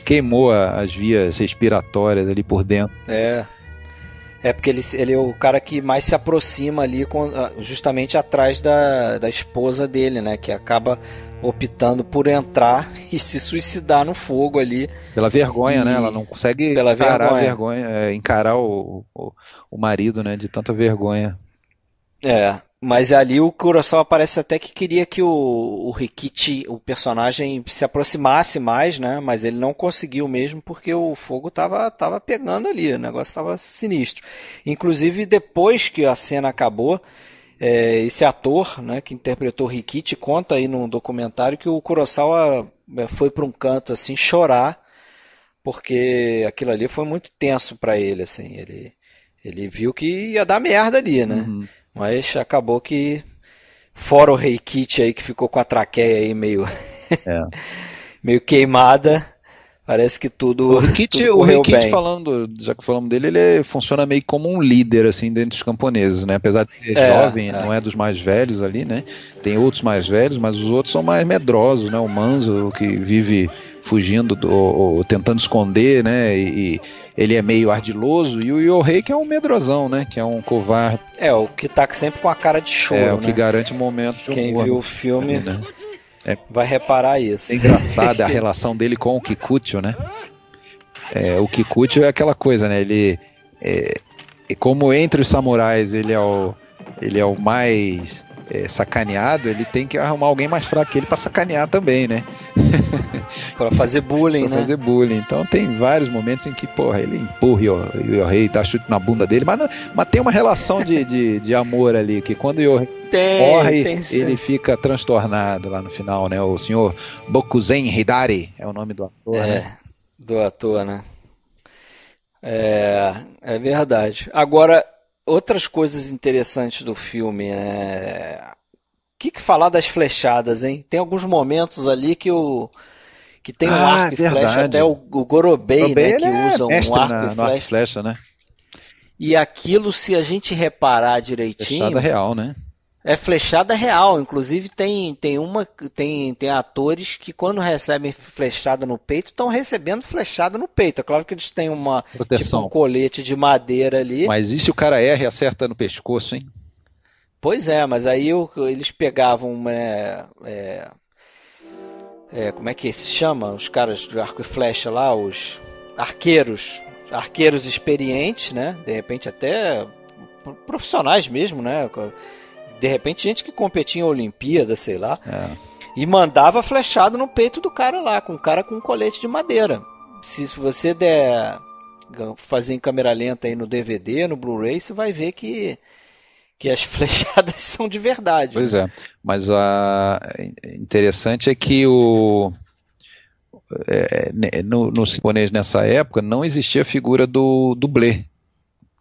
Queimou as vias respiratórias ali por dentro. É. É porque ele, ele é o cara que mais se aproxima ali com, justamente atrás da, da esposa dele, né? Que acaba optando por entrar e se suicidar no fogo ali. Pela vergonha, e... né? Ela não consegue Pela encarar vergonha. vergonha é, encarar o, o, o, marido, né? De tanta vergonha. É, mas ali o Kurosawa parece até que queria que o, o Rikichi, o personagem, se aproximasse mais, né? Mas ele não conseguiu mesmo porque o fogo tava, tava pegando ali, o negócio estava sinistro. Inclusive, depois que a cena acabou, é, esse ator, né, que interpretou Rikichi, conta aí num documentário que o Kurosawa é, foi para um canto assim chorar, porque aquilo ali foi muito tenso para ele, assim. Ele, ele viu que ia dar merda ali, né? Uhum. Mas acabou que, fora o Rikichi aí que ficou com a traqueia aí meio, é. meio queimada, Parece que tudo. O Rikichi, o Rikichi falando, já que falamos dele, ele funciona meio como um líder assim dentro dos camponeses, né? Apesar de ser é, jovem, é. não é dos mais velhos ali, né? Tem outros mais velhos, mas os outros são mais medrosos, né? O Manzo que vive fugindo do, ou, ou tentando esconder, né? E, e, ele é meio ardiloso e o Yohei que é um medrosão, né? Que é um covarde. É o que tá sempre com a cara de choro. É o que né? garante o momento. Quem viu o filme. Né? É, vai reparar isso. É engraçada a relação dele com o Kikucho, né? É, o Kikucho é aquela coisa, né? Ele é, como entre os samurais ele é o, ele é o mais é, sacaneado, ele tem que arrumar alguém mais fraco que ele para sacanear também, né? para fazer bullying, pra né? fazer bullying. Então tem vários momentos em que, porra, ele empurra o, rei, dá chute na bunda dele, mas, não, mas tem uma relação de, de, de amor ali, que quando o rei morre, tem ele fica transtornado lá no final, né? O senhor Bokuzen Hidari é o nome do ator, é, né? Do ator, né? É, é verdade. Agora, outras coisas interessantes do filme é que, que falar das flechadas, hein? Tem alguns momentos ali que o que tem um Ah, arco e verdade. flecha, até o, o Gorobei, Gorobei, né, que é usa um arco na- e no arco e flecha. flecha, né? E aquilo, se a gente reparar direitinho, Flechada real, né? É flechada real. Inclusive tem, tem uma tem, tem atores que quando recebem flechada no peito estão recebendo flechada no peito. É claro que eles têm uma tipo Proteção. um colete de madeira ali. Mas e se o cara erra e acerta no pescoço, hein? Pois é, mas aí o- eles pegavam né, é, é, como é que se chama? Os caras de arco e flecha lá, os arqueiros, arqueiros experientes, né? De repente até profissionais mesmo, né? De repente gente que competia em Olimpíada, sei lá, É. e mandava flechado no peito do cara lá, com o cara com um colete de madeira. Se você der fazer em câmera lenta aí no DVD, no Blu-ray, você vai ver que que as flechadas são de verdade. Pois é. Mas a interessante é que o é, no, no japonês nessa época não existia a figura do dublê.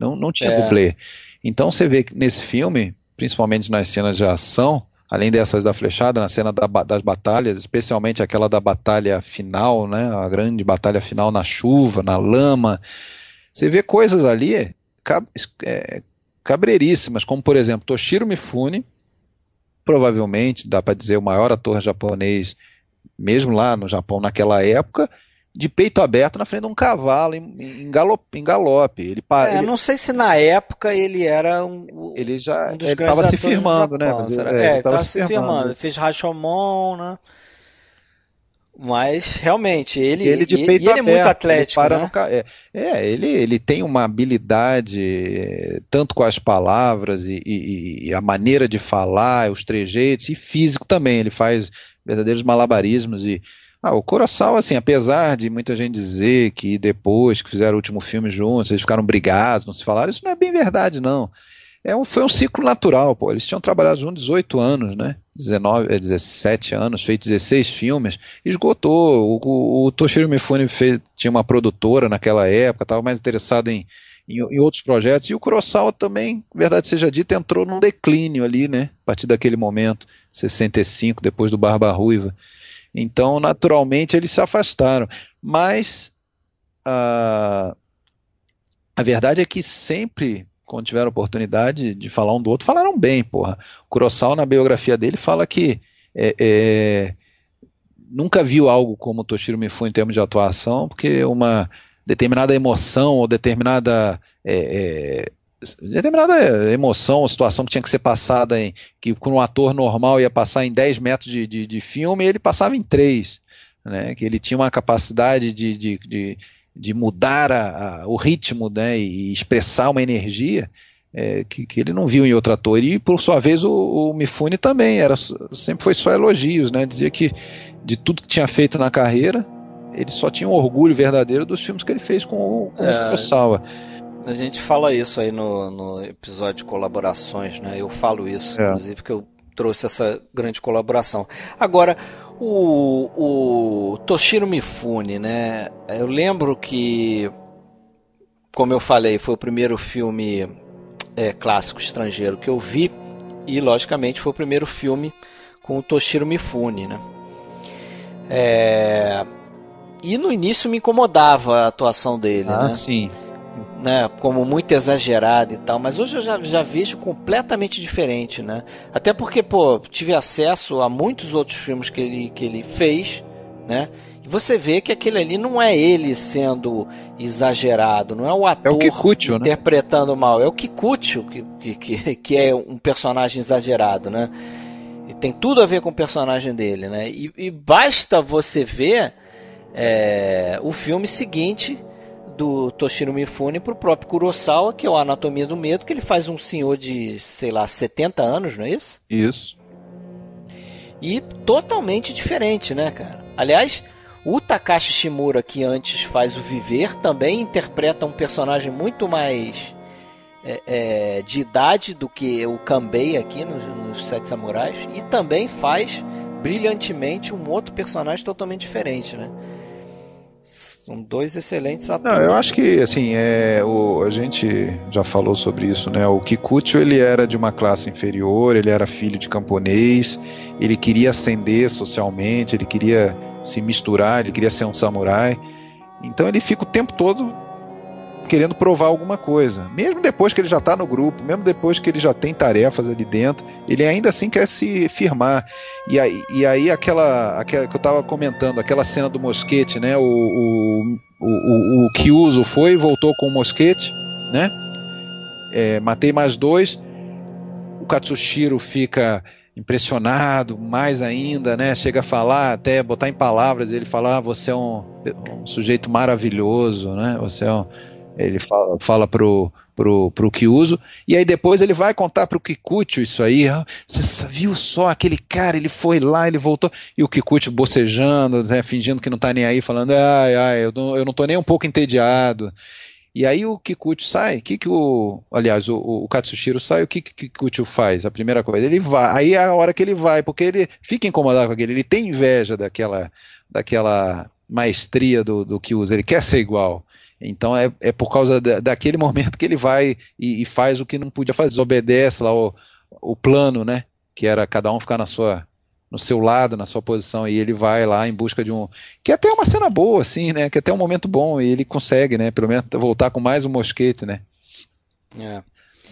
Não, não tinha É. dublê. Então você vê que nesse filme, principalmente nas cenas de ação, além dessas da flechada, na cena da das batalhas, especialmente aquela da batalha final, né, a grande batalha final na chuva, na lama, você vê coisas ali cab- é, cabreiríssimas, como por exemplo Toshiro Mifune, provavelmente dá para dizer o maior ator japonês, mesmo lá no Japão naquela época, de peito aberto na frente de um cavalo em, em galope, em galope. Ele, É, ele, não sei se na época ele era um, ele já um dos ele grandes estava se firmando, né? Será? É, É, ele ele tava tava se firmando. Ele fez Rashomon, né? Mas realmente ele Ele e, e ele é muito atlético, ele para né? ca- é, é, ele, ele tem uma habilidade, eh, tanto com as palavras e, e- e a maneira de falar, os trejeitos, e físico também. Ele faz verdadeiros malabarismos. E, ah, o Kurosawa, assim, apesar de muita gente dizer que depois que fizeram o último filme juntos, eles ficaram brigados, não se falaram, isso não é bem verdade, não. É um, foi um ciclo natural, pô. Eles tinham trabalhado juntos 18 anos, né? 19, eh, 17 anos, feito 16 filmes, esgotou. O, o, o Toshiro Mifune fez, tinha uma produtora naquela época, estava mais interessado em, em, em outros projetos. E o Kurosawa também, verdade seja dita, entrou num declínio ali, né? A partir daquele momento, 65, depois do Barba Ruiva. Então, naturalmente, eles se afastaram. Mas a, a verdade é que sempre, quando tiveram oportunidade de falar um do outro, falaram bem, porra. O Kurosawa, na biografia dele, fala que é, é, nunca viu algo como o Toshiro Mifune em termos de atuação, porque uma determinada emoção ou determinada é, é, determinada emoção situação que tinha que ser passada em que com um ator normal ia passar em 10 metros de, de, de filme, ele passava em 3. Né? Que ele tinha uma capacidade de, de, de, de mudar a, a, o ritmo né? e expressar uma energia é, que, que, ele não viu em outro ator. E, por sua vez, o, o Mifune também era, sempre foi só elogios. Né? Dizia que de tudo que tinha feito na carreira, ele só tinha um orgulho verdadeiro dos filmes que ele fez com o, com é. o Kurosawa. A gente fala isso aí no, no episódio de colaborações, né? Eu falo isso, é. inclusive, que eu trouxe essa grande colaboração. Agora, o, o Toshiro Mifune, né? Eu lembro que, como eu falei, foi o primeiro filme é, clássico estrangeiro que eu vi e, logicamente, foi o primeiro filme com o Toshiro Mifune, né? É... E no início me incomodava a atuação dele, ah, né? sim né, como muito exagerado e tal, mas hoje eu já, já vejo completamente diferente, né? Até porque, pô, tive acesso a muitos outros filmes que ele, que ele fez, né? E você vê que aquele ali não é ele sendo exagerado, não é o ator é o Kikucho, interpretando né? mal, é o Kikucho que, que, que é um personagem exagerado, né? E tem tudo a ver com o personagem dele, né? E, e basta você ver é, o filme seguinte do Toshiro Mifune pro próprio Kurosawa, que é o Anatomia do Medo, que ele faz um senhor de, sei lá, 70 anos, não é isso? Isso. E totalmente diferente, né, cara? Aliás, o Takashi Shimura, que antes faz o Viver, também interpreta um personagem muito mais é, é, de idade do que o Kanbei aqui nos, nos Sete Samurais, e também faz brilhantemente um outro personagem totalmente diferente, né? São dois excelentes atores. Não, eu acho que assim é o, a gente já falou sobre isso, né? O Kikuchi ele era de uma classe inferior, ele era filho de camponês, ele queria ascender socialmente, ele queria se misturar, ele queria ser um samurai. Então ele fica o tempo todo querendo provar alguma coisa. Mesmo depois que ele já está no grupo, mesmo depois que ele já tem tarefas ali dentro, ele ainda assim quer se firmar. E aí, e aí aquela, aquela que eu estava comentando, aquela cena do mosquete, né? O, o, o, o Kyuzo foi e voltou com o mosquete, né? É, matei mais dois. O Katsushiro fica impressionado mais ainda, né? Chega a falar, até botar em palavras, ele fala: ah, você é um, um sujeito maravilhoso, né? Você é um ele fala, fala pro, pro, pro Kyuzo, e aí depois ele vai contar pro Kikuchi isso aí. Ah, você viu só aquele cara, ele foi lá, ele voltou, e o Kikuchi bocejando, né, fingindo que não tá nem aí, falando, ai, ai, eu não, eu não tô nem um pouco entediado. E aí o Kikuchi sai, que que o, aliás, o, o Katsushiro sai, o que o Kikuchi faz? A primeira coisa, ele vai, aí é a hora que ele vai, porque ele fica incomodado com aquele, ele tem inveja daquela, daquela maestria do, do Kyuzo, ele quer ser igual. Então é, é por causa da, daquele momento que ele vai e, e, faz o que não podia fazer, obedece lá o, o plano, né? Que era cada um ficar na sua no seu lado, na sua posição, e ele vai lá em busca de um. Que é até uma cena boa, assim, né? Que é até um momento bom, e ele consegue, né? Pelo menos voltar com mais um mosquete, né? É.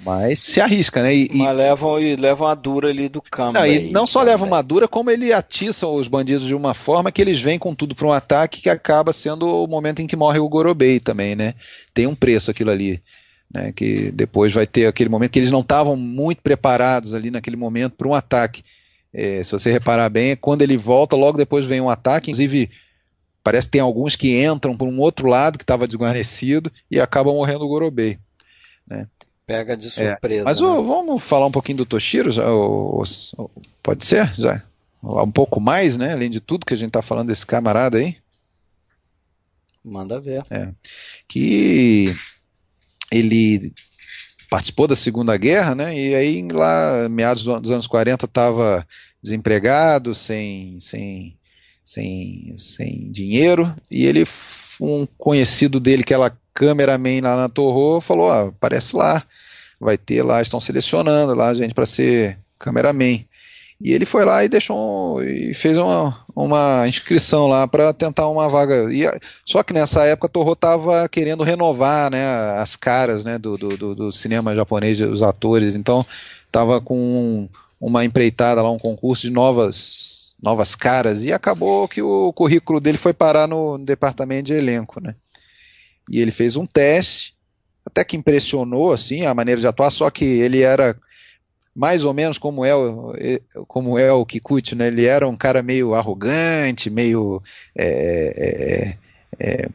Mas se arrisca, né? E, Mas levam, e levam a dura ali do campo. Não, e não só levam uma dura, como ele atiça os bandidos de uma forma que eles vêm com tudo para um ataque que acaba sendo o momento em que morre o Gorobei também, né? Tem um preço aquilo ali. Né, que depois vai ter aquele momento que eles não estavam muito preparados ali naquele momento para um ataque. É, se você reparar bem, é quando ele volta, logo depois vem um ataque, inclusive parece que tem alguns que entram por um outro lado que estava desguarnecido e acabam morrendo o Gorobei. Né? Pega de é, surpresa. É. Mas né? vamos falar um pouquinho do Toshiro? Já, pode ser? Já? Um pouco mais, né? Além de tudo que a gente está falando desse camarada aí. Manda ver. É. Que ele participou da Segunda Guerra, né? E aí lá, meados dos anos 40, estava desempregado, sem, sem, sem, sem dinheiro, e ele, um conhecido dele, que era cameraman lá na Torre, falou: ah, aparece lá, vai ter lá, estão selecionando lá gente para ser cameraman. E ele foi lá e deixou e fez uma, uma inscrição lá para tentar uma vaga. E, só que nessa época a Torro estava querendo renovar né, as caras né, do, do, do cinema japonês, os atores. Então estava com uma empreitada lá, um concurso de novas, novas caras. E acabou que o currículo dele foi parar no, no departamento de elenco. Né? E ele fez um teste, até que impressionou assim a maneira de atuar, só que ele era mais ou menos como é o, como é o Kikuchi, né? Ele era um cara meio arrogante, meio é, é, é,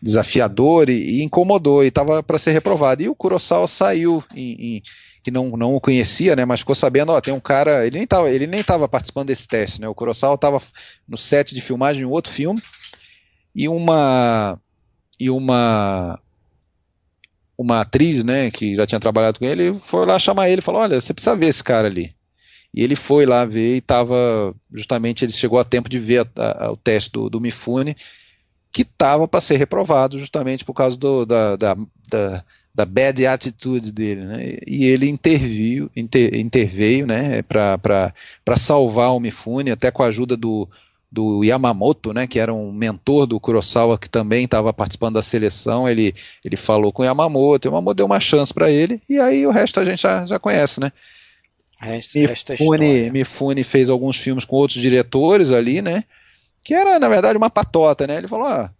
desafiador e, e, incomodou e estava para ser reprovado. E o Kurosawa saiu em, em, que não, não o conhecia, né? Mas ficou sabendo, ó, tem um cara, ele nem estava ele nem estava participando desse teste, né? O Kurosawa estava no set de filmagem de um outro filme e uma e uma uma atriz, né, que já tinha trabalhado com ele, foi lá chamar ele falou: Olha, você precisa ver esse cara ali. E ele foi lá ver e estava. Justamente ele chegou a tempo de ver a, a, o teste do, do Mifune, que estava para ser reprovado, justamente por causa do, da, da, da, da bad attitude dele. Né? E ele interviu, inter, interveio né, para salvar o Mifune, até com a ajuda do, do Yamamoto, né, que era um mentor do Kurosawa que também estava participando da seleção, ele, ele falou com o Yamamoto, o Yamamoto deu uma chance para ele, e aí o resto a gente já, já conhece, né? Resto, Mifune, Mifune fez alguns filmes com outros diretores ali, né? Que era, na verdade, uma patota, né? Ele falou, ah,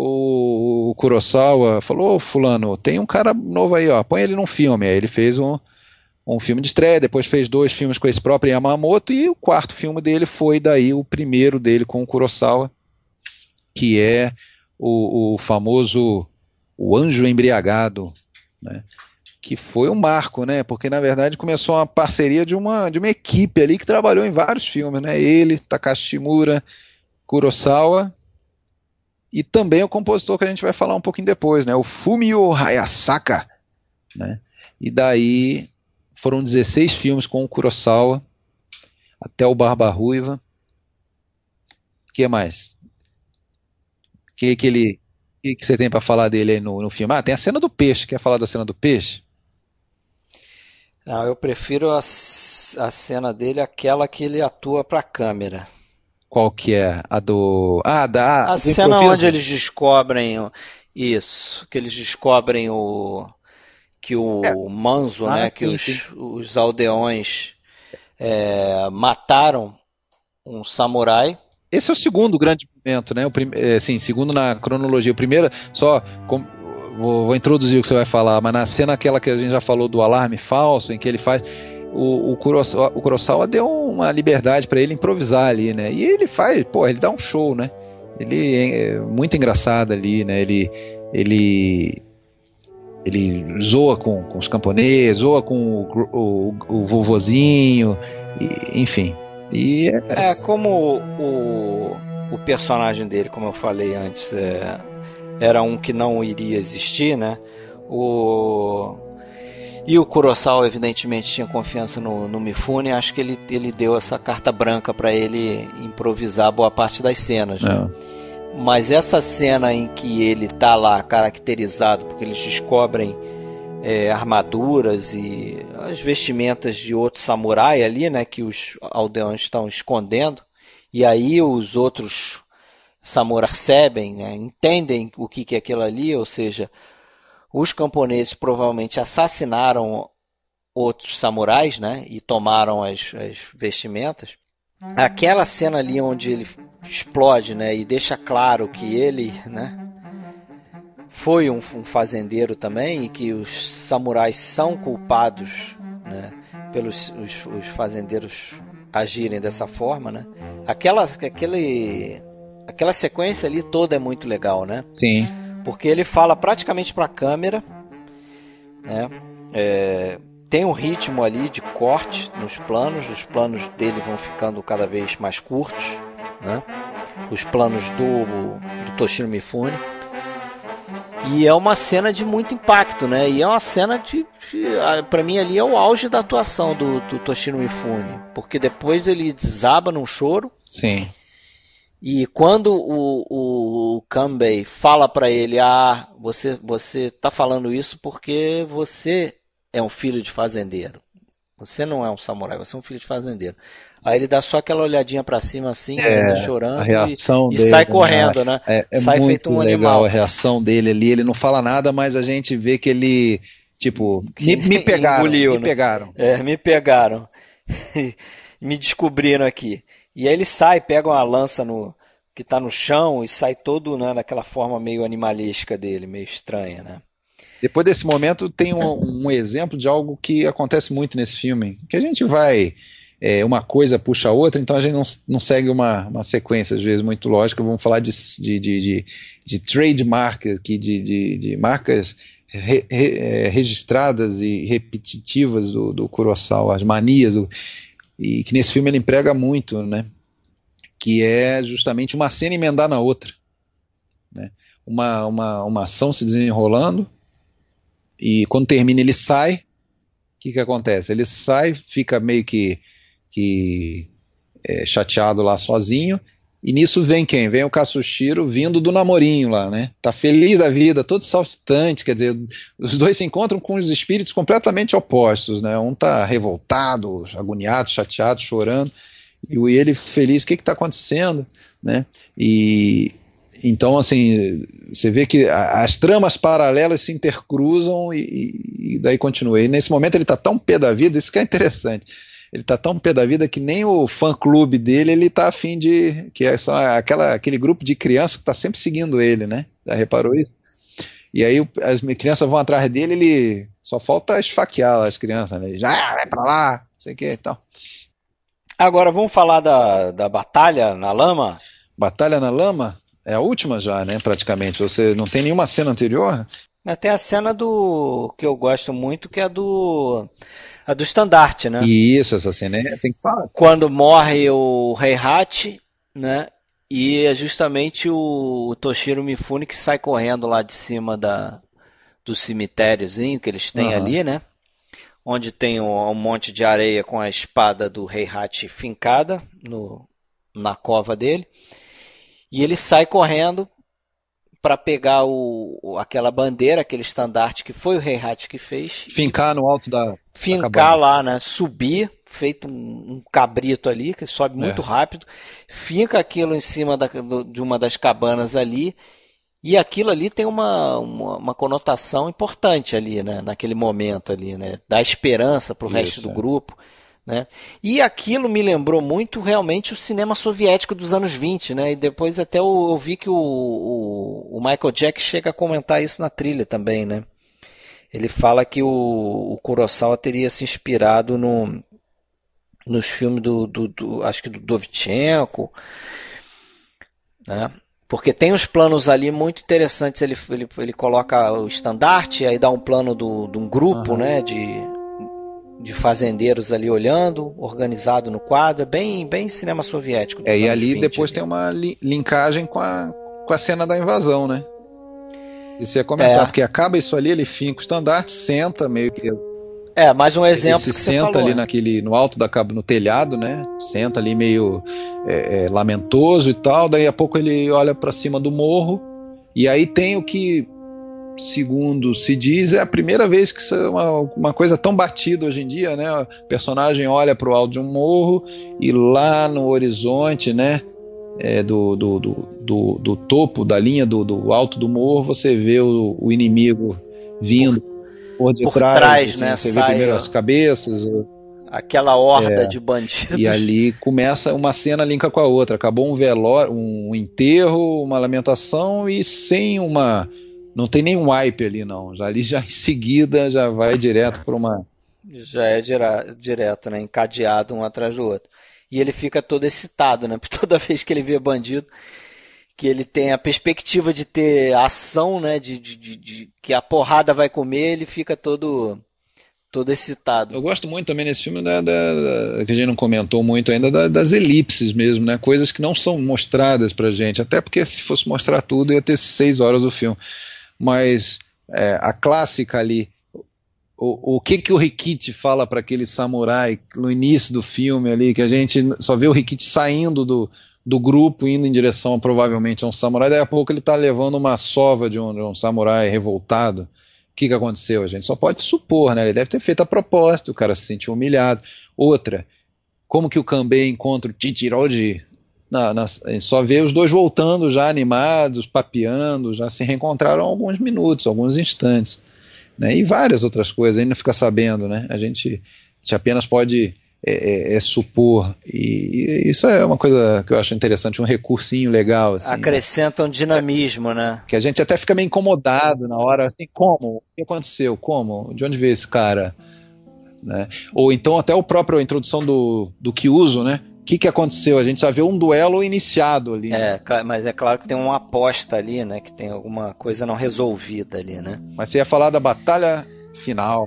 o, o Kurosawa falou, oh, fulano, tem um cara novo aí, ó, põe ele num filme. Aí ele fez um, um filme de estreia, depois fez dois filmes com esse próprio Yamamoto, e o quarto filme dele foi daí o primeiro dele com o Kurosawa, que é o, o famoso O Anjo Embriagado, né? que foi um marco, né? Porque na verdade começou uma parceria de uma, de uma equipe ali que trabalhou em vários filmes, né? Ele, Takashi Shimura, Kurosawa e também o compositor que a gente vai falar um pouquinho depois, né? O Fumio Hayasaka, né? E daí foram 16 filmes com o Kurosawa, até o Barba Ruiva. Que mais? que, que ele. Que, que você tem para falar dele aí no, no filme? Ah, tem a cena do peixe. Quer falar da cena do peixe? Não, eu prefiro a, a cena dele, aquela que ele atua para a câmera. Qual que é? A do. Ah, da. A cena onde eles descobrem. Isso, que eles descobrem o. Que o é. Manzo, ah, né? Que os, os aldeões é, mataram um samurai. Esse é o segundo grande momento, né? O prim... É, assim, segundo na cronologia. O primeiro, só com... vou, vou, introduzir o que você vai falar, mas na cena aquela que a gente já falou do alarme falso, em que ele faz. O, o, Kurosawa, o Kurosawa deu uma liberdade para ele improvisar ali, né? E ele faz, pô, ele dá um show, né? Ele é muito engraçado ali, né? Ele, ele ele zoa com, com os camponeses, zoa com o, o, o vovozinho, e, enfim. E é, é como o, o personagem dele, como eu falei antes, é, era um que não iria existir, né? O, e o Kurosawa, evidentemente, tinha confiança no, no Mifune. Acho que ele, ele deu essa carta branca para ele improvisar boa parte das cenas. Né? É. Mas essa cena em que ele tá lá caracterizado, porque eles descobrem é, armaduras e as vestimentas de outro samurai ali, né, que os aldeões estão escondendo, e aí os outros samurais percebem, né, entendem o que, que é aquilo ali, ou seja, os camponeses provavelmente assassinaram outros samurais, né, e tomaram as, as vestimentas. Aquela cena ali onde ele explode, né, e deixa claro que ele, né, foi um, um fazendeiro também e que os samurais são culpados, né, pelos os, os fazendeiros agirem dessa forma, né? Aquela, aquele, aquela sequência ali toda é muito legal, né? Sim. Porque ele fala praticamente para a câmera, né? É, tem um ritmo ali de corte nos planos, os planos dele vão ficando cada vez mais curtos, né? Os planos do, do Toshiro Mifune. E é uma cena de muito impacto, né? E é uma cena de, de para mim ali é o auge da atuação do, do Toshiro Mifune, porque depois ele desaba num choro. Sim. E quando o, o Kanbei fala para ele, ah, você você tá falando isso porque você é um filho de fazendeiro. Você não é um samurai, você é um filho de fazendeiro. Aí ele dá só aquela olhadinha para cima assim, é, ainda chorando e, e dele, sai né? correndo, né? É, é sai feito um legal animal. a reação dele ali. Ele não fala nada, mas a gente vê que ele, tipo, me, me pegaram. Engoliu, me né? pegaram. É, me pegaram. me descobriram aqui. E aí ele sai, pega uma lança no que está no chão e sai todo né, naquela forma meio animalística dele, meio estranha, né? Depois desse momento, tem um, um, exemplo de algo que acontece muito nesse filme, que a gente vai. É, uma coisa puxa a outra, então a gente não, não segue uma, uma sequência, às vezes, muito lógica. Vamos falar de, de, de, de, de trademark, aqui, de, de, de marcas re, re, é, registradas e repetitivas do, do Kurosawa, as manias, do, e que nesse filme ele emprega muito, né? que é justamente uma cena emendar na outra. Né? Uma, uma, uma ação se desenrolando, e quando termina ele sai, o que, que acontece? Ele sai, fica meio que, que é, chateado lá sozinho, e nisso vem quem? Vem o Katsushiro vindo do namorinho lá, né? Tá feliz da vida, todo saltitante, quer dizer, os dois se encontram com os espíritos completamente opostos, né? Um tá revoltado, agoniado, chateado, chorando, e ele feliz, o que que tá acontecendo, né? E então, assim, você vê que as tramas paralelas se intercruzam e, e daí continua. E nesse momento ele está tão pé da vida, isso que é interessante. Ele está tão pé da vida que nem o fã-clube dele ele está afim de. que é só aquela, aquele grupo de crianças que está sempre seguindo ele, né? Já reparou isso? E aí as crianças vão atrás dele, ele só falta esfaquear as crianças, né? Já vai para lá, não sei o que e tal. Agora vamos falar da, da batalha na lama? Batalha na lama? É a última já, né? Praticamente. Você não tem nenhuma cena anterior? Tem a cena do. que eu gosto muito, que é do. A do estandarte, né? Isso, essa cena é, tem que falar. Quando morre o Rei Hat, né? E é justamente o, Toshiro Mifune que sai correndo lá de cima da, do cemitériozinho que eles têm uhum. ali, né? Onde tem um, um, monte de areia com a espada do Rei Hat fincada no, na cova dele. E ele sai correndo para pegar o, aquela bandeira, aquele estandarte que foi o Rei Hat que fez. Fincar no alto da. Fincar da lá, né? Subir, feito um, um, cabrito ali, que sobe muito é. rápido. Finca aquilo em cima da, do, de uma das cabanas ali. E aquilo ali tem uma, uma, uma, conotação importante ali, né? Naquele momento ali, né? Dá esperança para o resto do é. grupo. Né? E aquilo me lembrou muito realmente o cinema soviético dos anos 20, né? E depois até eu, eu vi que o, o, o, Michael Jack chega a comentar isso na trilha também, né? Ele fala que o, o Kurosawa teria se inspirado no, nos filmes do, do, do acho que do Dovchenko, né? Porque tem uns planos ali muito interessantes. Ele, ele, ele coloca o estandarte, aí dá um plano de do, do um grupo, uhum. né? De de fazendeiros ali olhando, organizado no quadro, bem, bem cinema soviético. É, e ali depois ali. tem uma li linkagem com a, com a cena da invasão, né? Isso ia comentar, é. porque acaba isso ali, ele finca o estandarte, senta meio que. É, mais um exemplo. Ele se senta falou, ali né? naquele, no alto da no telhado, né? Senta ali meio é, é, lamentoso e tal. Daí a pouco ele olha para cima do morro. E aí tem o que segundo se diz, é a primeira vez que isso é uma, uma coisa tão batida hoje em dia, né? O personagem olha para o alto de um morro e lá no horizonte, né? É, do, do, do, do, topo da linha do, do alto do morro, você vê o, o inimigo vindo por, por detrás, trás, assim, né? Você vê primeiro as cabeças. Aquela horda é, de bandidos. E ali começa uma cena linka com a outra. Acabou um velório, um enterro, uma lamentação e sem uma não tem nenhum wipe ali, não. Já ali já em seguida já vai direto para uma. Já é direto, né? Encadeado um atrás do outro. E ele fica todo excitado, né? Toda vez que ele vê bandido, que ele tem a perspectiva de ter ação, né? De, de, de, de que a porrada vai comer, ele fica todo todo excitado. Eu gosto muito também nesse filme da, da, da que a gente não comentou muito ainda da, das elipses mesmo, né? Coisas que não são mostradas pra gente, até porque se fosse mostrar tudo ia ter seis horas o filme mas é, a clássica ali, o, o que que o Rikichi fala para aquele samurai no início do filme ali, que a gente só vê o Rikichi saindo do, do grupo, indo em direção provavelmente a um samurai, daí a pouco ele está levando uma sova de um, de um samurai revoltado. O que, que aconteceu? A gente só pode supor, né? Ele deve ter feito a proposta, o cara se sentiu humilhado. Outra, como que o Kanbei encontra o Chichiroji na, na, só vê os dois voltando já animados, papeando, já se reencontraram alguns minutos, alguns instantes. Né? E várias outras coisas, ainda fica sabendo, né? A gente, a gente apenas pode é, é, é, supor. E, e, isso é uma coisa que eu acho interessante, um recursinho legal. Assim, Acrescenta um dinamismo, né? Que a gente até fica meio incomodado na hora, assim, como? O que aconteceu? Como? De onde veio esse cara? Né? Ou então até o próprio a introdução do, do Kyuzo, né? Que, que aconteceu? A gente já vê um duelo iniciado ali. Né? É, mas é claro que tem uma aposta ali, né? Que tem alguma coisa não resolvida ali, né? Mas você ia falar da batalha final.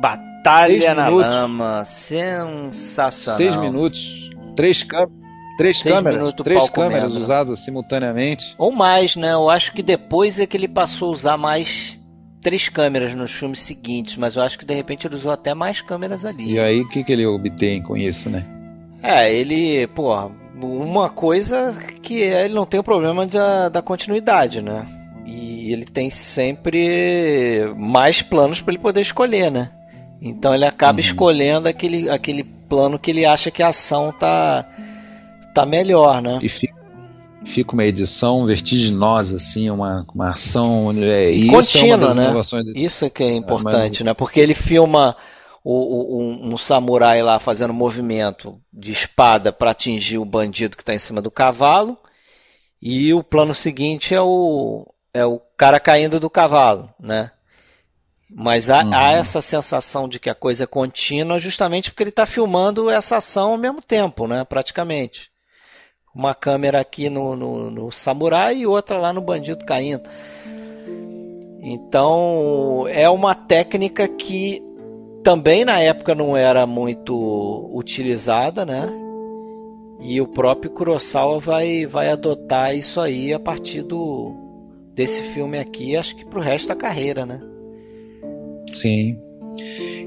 Batalha na lama, sensacional. Seis minutos, três câmeras. Três Seis câmeras, três câmeras mesmo, usadas simultaneamente. Ou mais, né? Eu acho que depois é que ele passou a usar mais três câmeras nos filmes seguintes, mas eu acho que de repente ele usou até mais câmeras ali. E aí o que, que ele obtém com isso, né? É, ele, pô, uma coisa que ele não tem o problema da, da continuidade, né? E ele tem sempre mais planos para ele poder escolher, né? Então ele acaba uhum. escolhendo aquele, aquele plano que ele acha que a ação tá, tá melhor, né? E fica, fica uma edição vertiginosa, assim, uma, uma ação. É, e contínua, isso é né? Isso é que é importante, é, mas... né? Porque ele filma o, um, um, samurai lá fazendo movimento de espada para atingir o bandido que está em cima do cavalo. E o plano seguinte é o, é o cara caindo do cavalo, né? Mas há, uhum. há essa sensação de que a coisa é contínua justamente porque ele está filmando essa ação ao mesmo tempo, né? Praticamente. Uma câmera aqui no, no, no samurai e outra lá no bandido caindo. Então é uma técnica que também na época não era muito utilizada, né? E o próprio Kurosawa vai, vai adotar isso aí a partir do, desse filme aqui, acho que pro resto da carreira, né? Sim.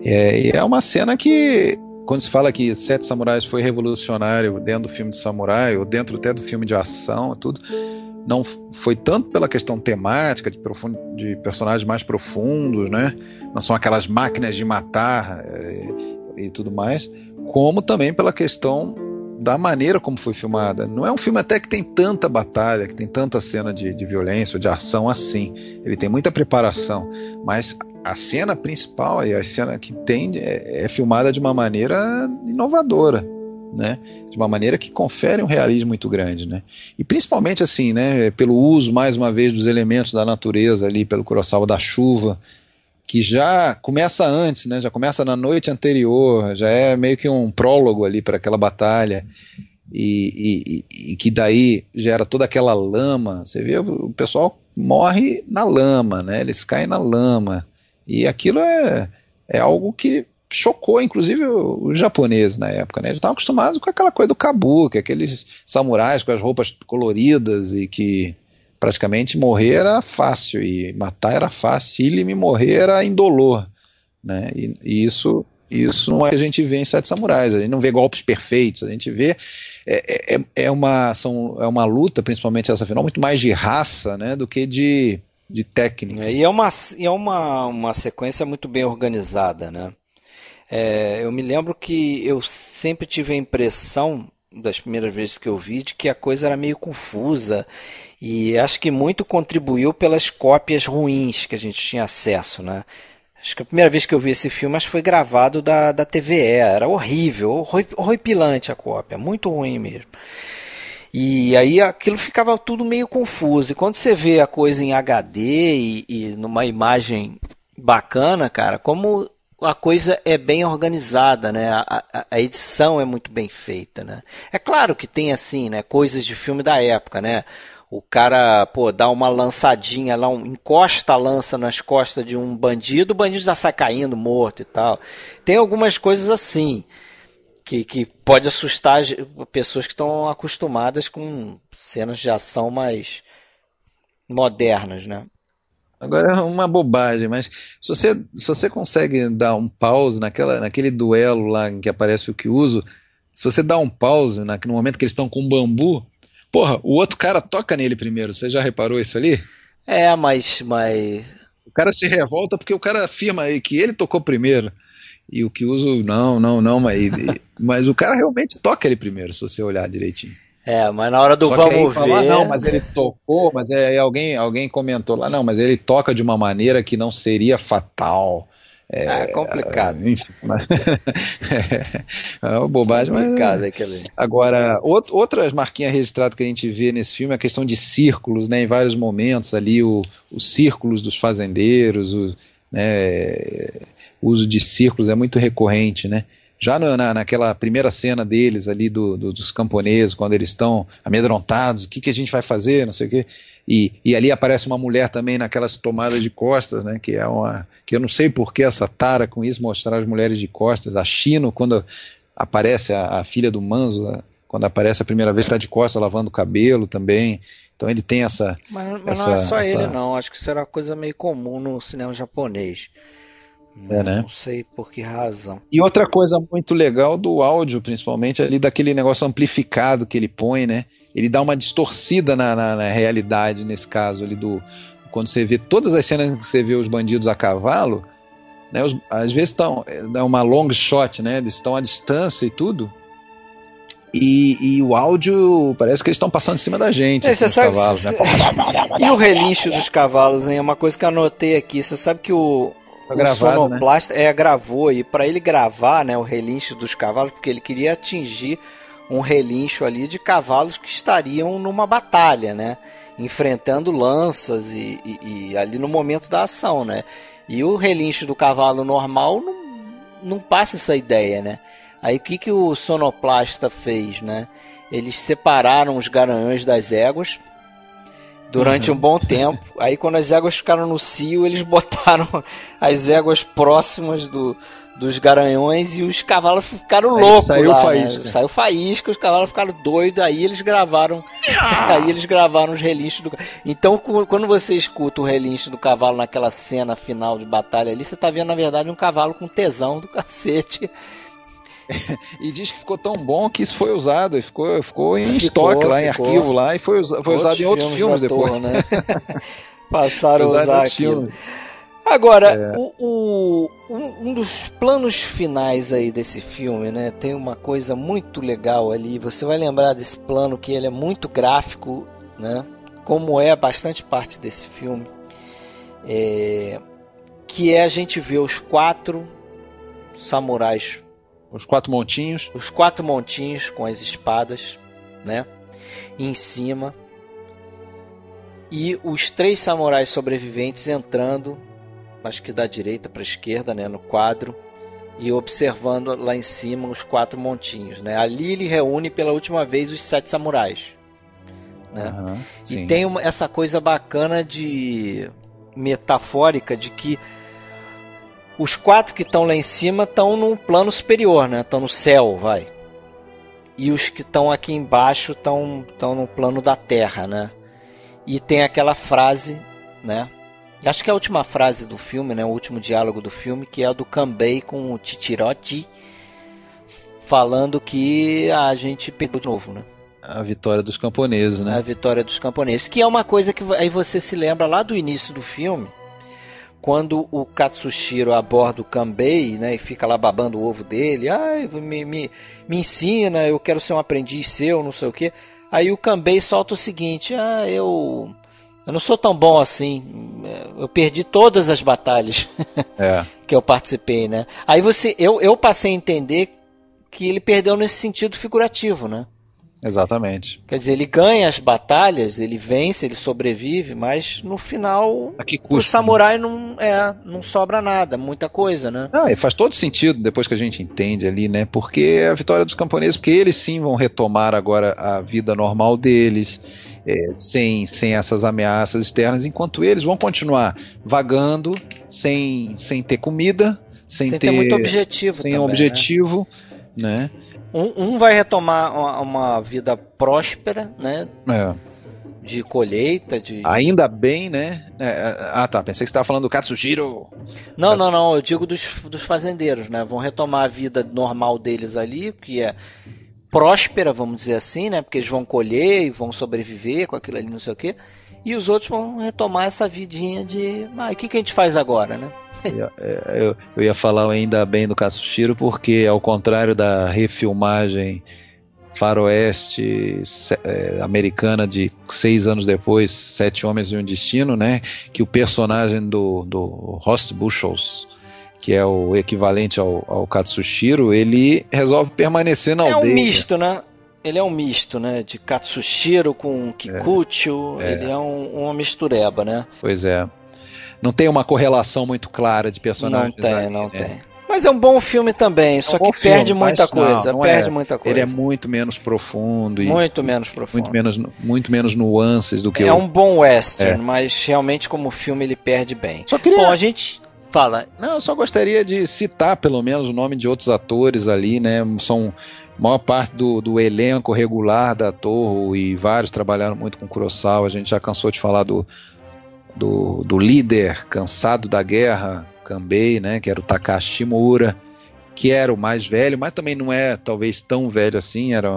É, é uma cena que, quando se fala que Sete Samurais foi revolucionário dentro do filme de samurai, ou dentro até do filme de ação, tudo, não foi tanto pela questão temática de, de personagens mais profundos, né? Não são aquelas máquinas de matar é, e tudo mais, como também pela questão da maneira como foi filmada. Não é um filme até que tem tanta batalha, que tem tanta cena de, de violência, de ação assim. Ele tem muita preparação, mas a cena principal e a cena que tem é, é filmada de uma maneira inovadora. Né? De uma maneira que confere um realismo muito grande, né? E principalmente assim, né? Pelo uso mais uma vez dos elementos da natureza ali, pelo Kurosawa da chuva, que já começa antes, né? Já começa na noite anterior, já é meio que um prólogo ali para aquela batalha. E, e, e, que daí gera toda aquela lama. Você vê, o pessoal morre na lama, né? Eles caem na lama. E aquilo é, é algo que chocou, inclusive, os japoneses na época, né? Eles estavam acostumados com aquela coisa do kabuki, aqueles samurais com as roupas coloridas e que praticamente morrer era fácil e matar era fácil e me morrer era indolor, né? E, e, isso isso não é que a gente vê em Sete Samurais, a gente não vê golpes perfeitos, a gente vê é, é, é uma são, é uma luta, principalmente essa final, muito mais de raça, né, do que de, de técnica. É, e é uma é uma, uma sequência muito bem organizada, né? É, eu me lembro que eu sempre tive a impressão das primeiras vezes que eu vi de que a coisa era meio confusa e acho que muito contribuiu pelas cópias ruins que a gente tinha acesso, né? Acho que a primeira vez que eu vi esse filme acho que foi gravado da, da TVE. Era horrível, horripilante a cópia, muito ruim mesmo. E aí aquilo ficava tudo meio confuso. E quando você vê a coisa em HD e, e numa imagem bacana, cara, como a coisa é bem organizada, né? A, a, a, edição é muito bem feita, né? É claro que tem assim, né? Coisas de filme da época, né? o cara, pô, dá uma lançadinha lá, um, encosta a lança nas costas de um bandido, o bandido já sai caindo morto e tal. Tem algumas coisas assim que, que pode assustar pessoas que estão acostumadas com cenas de ação mais modernas, né? Agora é uma bobagem, mas se você, se você consegue dar um pause naquela, naquele duelo lá em que aparece o que uso, se você dá um pause na, no momento que eles estão com bambu, Porra, o outro cara toca nele primeiro. Você já reparou isso ali? É, mas, mas. O cara se revolta porque o cara afirma aí que ele tocou primeiro. E o que uso, não, não, não, mas, mas o cara realmente toca ele primeiro, se você olhar direitinho. É, mas na hora do Só vamos ver. Não, mas ele tocou, mas é, alguém, alguém comentou lá, não, mas ele toca de uma maneira que não seria fatal. É, ah, complicado. Enfim, mas, é, uma bobagem, complicado mas. Aquele. Agora, out, outras marquinhas registradas que a gente vê nesse filme é a questão de círculos, né? Em vários momentos ali, o, os círculos dos fazendeiros, o, né, o uso de círculos é muito recorrente, né? Já na, naquela primeira cena deles ali do, do, dos camponeses, quando eles estão amedrontados, o que, que a gente vai fazer, não sei o quê e, e ali aparece uma mulher também naquelas tomadas de costas, né? Que é uma. que eu não sei por que essa tara com isso, mostrar as mulheres de costas. A Chino, quando aparece a, a filha do Manzo, né, quando aparece a primeira vez, está de costas lavando o cabelo também. Então ele tem essa. Mas, mas essa, não é só essa... ele, não. Acho que isso era uma coisa meio comum no cinema japonês. É, né? Não sei por que razão. E outra coisa muito legal do áudio, principalmente ali daquele negócio amplificado que ele põe, né? Ele dá uma distorcida na, na, na realidade nesse caso ali do quando você vê todas as cenas que você vê os bandidos a cavalo, né? Os, às vezes estão é uma long shot, né? Eles estão à distância e tudo. E, e, o áudio parece que eles estão passando em cima da gente. É, assim, sabe, cavalos, né? E o relincho dos cavalos, hein? É uma coisa que eu anotei aqui. Você sabe que o, Foi gravado, o sonoplasta né? é, gravou e para ele gravar, né, o relincho dos cavalos, porque ele queria atingir um relincho ali de cavalos que estariam numa batalha, né, enfrentando lanças e, e, e ali no momento da ação, né. E o relincho do cavalo normal não, não passa essa ideia, né. Aí o que que o sonoplasta fez, né? Eles separaram os garanhões das éguas durante uhum. um bom tempo. Aí quando as éguas ficaram no cio, eles botaram as éguas próximas do, dos garanhões e os cavalos ficaram loucos saiu lá, faísca. Né? Saiu faísca, os cavalos ficaram doidos, aí eles gravaram. aí eles gravaram os relinchos do Então, quando você escuta o relincho do cavalo naquela cena final de batalha ali, você tá vendo, na verdade, um cavalo com tesão do cacete. e diz que ficou tão bom que isso foi usado, ficou, ficou em ficou, estoque lá, ficou. em arquivo lá, e foi, foi usado em outros filmes, filmes depois. Toa, né? Passaram a usar aquilo. Agora, é. o, o, um, um, dos planos finais aí desse filme, né? Tem uma coisa muito legal ali. Você vai lembrar desse plano que ele é muito gráfico, né? Como é bastante parte desse filme. É, que é a gente ver os quatro samurais. Os quatro montinhos. Os quatro montinhos com as espadas, né? Em cima. E os três samurais sobreviventes entrando acho que da direita para a esquerda, né, no quadro, e observando lá em cima os quatro montinhos. Né? Ali ele reúne pela última vez os sete samurais. Né? Uhum, e tem uma, essa coisa bacana de metafórica de que os quatro que estão lá em cima estão no plano superior, né? Estão no céu, vai. E os que estão aqui embaixo estão estão no plano da terra, né? E tem aquela frase, né? Acho que é a última frase do filme, né? O último diálogo do filme, que é o do Kambei com o Titirote, falando que a gente perdeu de novo, né? A vitória dos camponeses, né? A vitória dos camponeses. Que é uma coisa que aí você se lembra lá do início do filme, quando o Katsushiro aborda o Kambei, né? E fica lá babando o ovo dele. Ai, me, me, me ensina, eu quero ser um aprendiz seu, não sei o quê. Aí o Kambei solta o seguinte: Ah, eu eu não sou tão bom assim. Eu perdi todas as batalhas é. que eu participei, né? Aí você, eu, eu passei a entender que ele perdeu nesse sentido figurativo, né? Exatamente. Quer dizer, ele ganha as batalhas, ele vence, ele sobrevive, mas no final o samurai não, é, não sobra nada, muita coisa, né? Ah, e faz todo sentido depois que a gente entende ali, né? Porque é a vitória dos camponeses, porque eles sim vão retomar agora a vida normal deles é, sem, sem essas ameaças externas, enquanto eles vão continuar vagando sem, sem ter comida, sem, sem ter, ter, muito objetivo. Sem também, objetivo, né? né? Um, um, vai retomar uma, uma, vida próspera, né? É. De colheita, de. Ainda bem, né? É, é ah, tá. Pensei que você estava falando do Katsushiro. Não, não, não. Eu digo dos, dos fazendeiros, né? Vão retomar a vida normal deles ali, que é próspera, vamos dizer assim, né? Porque eles vão colher e vão sobreviver com aquilo ali, não sei o quê. E os outros vão retomar essa vidinha de, ah, o que, que a gente faz agora, né? Eu, eu, eu, ia falar ainda bem do Katsushiro porque ao contrário da refilmagem faroeste é, americana de seis anos depois, Sete Homens e um Destino, né? Que o personagem do, do Horst Buchholz que é o equivalente ao, ao Katsushiro, ele resolve permanecer na é aldeia. É um misto, né? Ele é um misto, né? De Katsushiro com Kikucho. É, é. Ele é um, uma mistureba, né? Pois é. Não tem uma correlação muito clara de personagens. Não tem, não né? tem. Mas é um bom filme também, é só que perde filme, muita coisa. Não, não perde é. muita coisa. Ele é muito menos profundo. E muito menos profundo. Muito menos, muito menos nuances do que É o... um bom western, é. mas realmente como filme ele perde bem. Só queria... Bom, a gente Fala. Não, eu só gostaria de citar pelo menos o nome de outros atores ali, né? São maior parte do, do elenco regular da Torre e vários trabalharam muito com Kurosawa. A gente já cansou de falar do, do, do líder cansado da guerra, Kanbei, né? Que era o Takashi Shimura, que era o mais velho, mas também não é talvez tão velho assim, era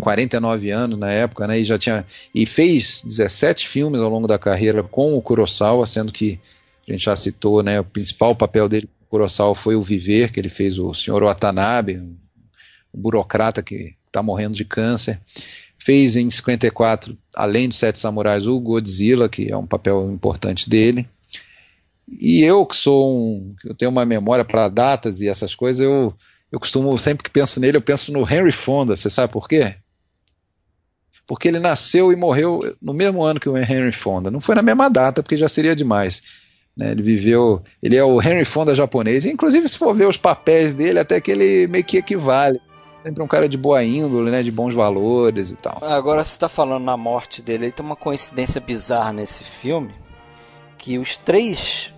49 anos na época, né? E já tinha e fez 17 filmes ao longo da carreira com o Kurosawa, sendo que a gente já citou, né, o principal papel dele com Kurosawa foi o Viver, que ele fez o Sr. Watanabe, um burocrata que está morrendo de câncer. Fez em 54, além dos Sete Samurais, o Godzilla, que é um papel importante dele. E eu que sou um, eu tenho uma memória para datas e essas coisas, eu, eu costumo, sempre que penso nele, eu penso no Henry Fonda, você sabe por quê? Porque ele nasceu e morreu no mesmo ano que o Henry Fonda. Não foi na mesma data, porque já seria demais. Né, ele viveu, ele é o Henry Fonda japonês. Inclusive, se for ver os papéis dele, até que ele meio que equivale. Entre um cara de boa índole, né, de bons valores e tal. Agora você está falando na morte dele, aí tem uma coincidência bizarra nesse filme, que os três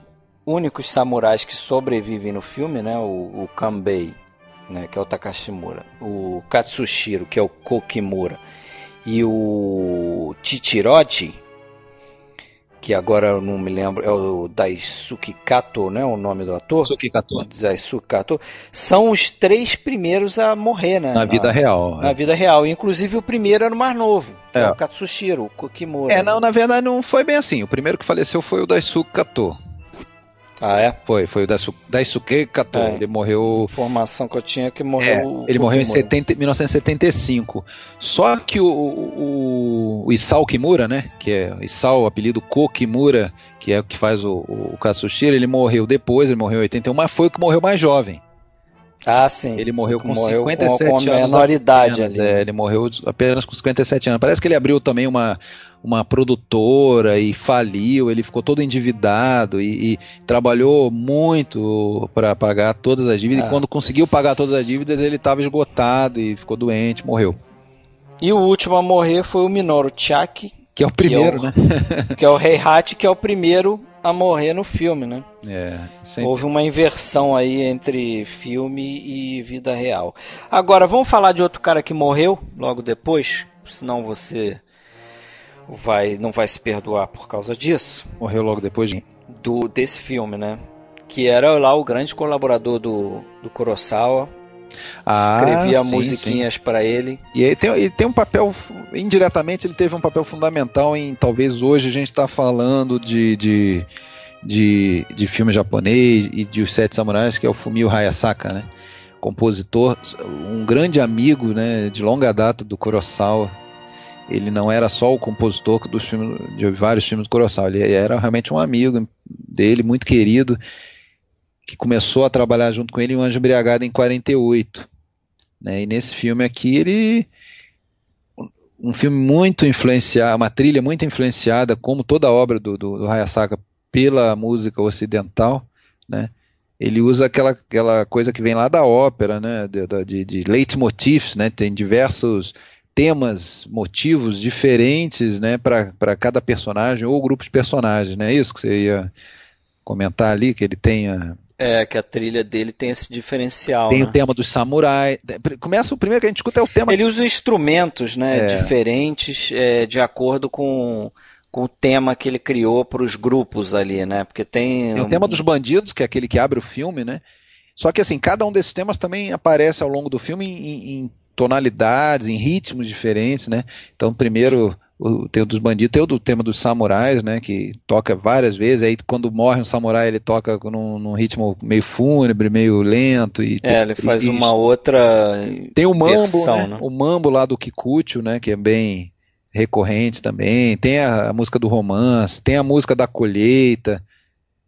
únicos samurais que sobrevivem no filme, né, o, o Kanbei, né, que é o Takashimura, o Katsushiro, que é o Kokimura, e o Chichirochi, que agora eu não me lembro, é o Daisuke Kato, né? O nome do ator. Daisuke Kato. Daisuke Kato. São os três primeiros a morrer, né? Na, na vida real. Na é. vida real. Inclusive o primeiro era o mais novo, é. é o Katsushiro, o Kimura. É, não, na verdade não foi bem assim. O primeiro que faleceu foi o Daisuke Kato. Ah, é? Foi, foi o Daisuke Kato. É. Ele morreu. Informação que eu tinha que morreu. É, ele morreu em 70, 1975. Só que o, o, o, Isao Kimura, né? Que é Isao, apelido Ko Kimura, que é o que faz o, o Katsushiro, ele morreu depois, ele morreu em 81, mas foi o que morreu mais jovem. Ah, sim. Ele morreu com morreu 57 com, com anos. menoridade ali. É, ele morreu apenas com 57 anos. Parece que ele abriu também uma, uma produtora e faliu, ele ficou todo endividado e, e trabalhou muito para pagar todas as dívidas. Ah. E quando conseguiu pagar todas as dívidas, ele estava esgotado e ficou doente, morreu. E o último a morrer foi o Minoru Chaki. Que é o primeiro, que é o, né? que é o Rei Hat, que é o primeiro a morrer no filme, né? É, sempre... Houve uma inversão aí entre filme e vida real. Agora, vamos falar de outro cara que morreu logo depois, senão você vai não vai se perdoar por causa disso. Morreu logo depois de... do desse filme, né? Que era lá o grande colaborador do, do Kurosawa, ah, escrevia sim, musiquinhas para ele. E ele tem, ele tem um papel, indiretamente, ele teve um papel fundamental em talvez hoje a gente está falando de, de, de, de, filme japonês e de Os Sete Samurais, que é o Fumio Hayasaka, né? compositor, um grande amigo né, de longa data do Kurosawa. Ele não era só o compositor dos filmes, de vários filmes do Kurosawa, ele era realmente um amigo dele, muito querido que começou a trabalhar junto com ele em O Anjo Embriagado em 48. Né? E nesse filme aqui ele um filme muito influenciado, uma trilha muito influenciada, como toda a obra do, do, do Hayasaka, pela música ocidental, né? Ele usa aquela, aquela coisa que vem lá da ópera, né? De, de, de leitmotifs, né? Tem diversos temas, motivos diferentes, né? Para cada personagem ou grupo de personagens, né? É isso que você ia comentar ali, que ele tenha é, que a trilha dele tem esse diferencial. Tem né? o tema dos samurais. Começa o primeiro que a gente escuta é o tema. Ele usa instrumentos, né, é. diferentes é, de acordo com, com o tema que ele criou para os grupos ali, né? Porque tem. Tem o tema dos bandidos, que é aquele que abre o filme, né? Só que assim, cada um desses temas também aparece ao longo do filme em, em tonalidades, em ritmos diferentes, né? Então, primeiro o, tem o dos bandidos, tem o do tema dos samurais, né, que toca várias vezes, aí quando morre um samurai ele toca num, num ritmo meio fúnebre, meio lento. E, é, ele faz e, uma outra Tem o mambo, versão, né? né? o mambo lá do Kikuchi, né, que é bem recorrente também, tem a, a, música do romance, tem a música da colheita,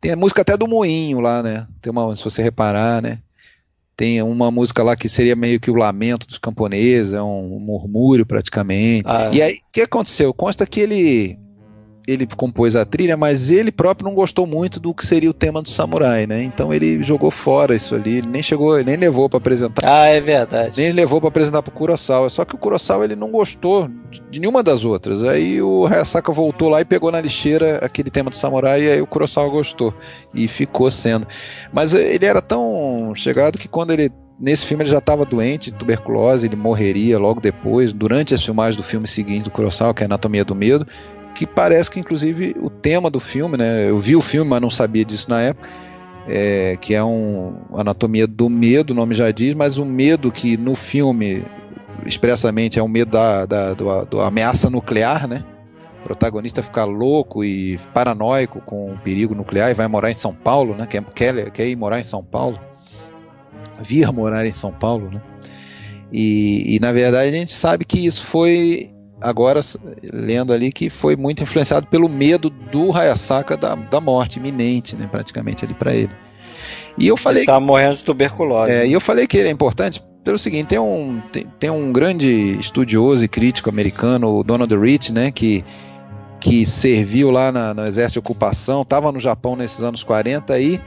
tem a música até do moinho lá, né, tem uma, se você reparar, né, tem uma música lá que seria meio que o lamento dos camponeses, é um murmúrio praticamente. Ah, é. E aí, o que aconteceu? Consta que ele ele compôs a trilha, mas ele próprio não gostou muito do que seria o tema do samurai, né? Então ele jogou fora isso ali, ele nem chegou, nem levou para apresentar. Ah, é verdade. Nem levou para apresentar pro Kurosawa. Só que o Kurosawa ele não gostou de nenhuma das outras. Aí o Hayasaka voltou lá e pegou na lixeira aquele tema do samurai e aí o Kurosawa gostou e ficou sendo. Mas ele era tão chegado que quando ele nesse filme ele já estava doente de tuberculose, ele morreria logo depois, durante as filmagens do filme seguinte do Kurosawa, que é Anatomia do Medo, que parece que inclusive o tema do filme, né? Eu vi o filme, mas não sabia disso na época. É, que é um anatomia do medo, o nome já diz, mas o medo que no filme expressamente é um medo da, da ameaça nuclear, né? O protagonista fica louco e paranoico com o perigo nuclear e vai morar em São Paulo, né? Quer, quer, quer ir morar em São Paulo, vir morar em São Paulo, né? E, e na verdade a gente sabe que isso foi agora lendo ali que foi muito influenciado pelo medo do Hayasaka da, da morte iminente, né, praticamente ali para ele. E eu falei ele estava morrendo de tuberculose. É, e eu falei que ele é importante pelo seguinte, tem um tem, tem um grande estudioso e crítico americano, o Donald Rich, né, que que serviu lá na, no exército de ocupação, estava no Japão nesses anos 40 aí,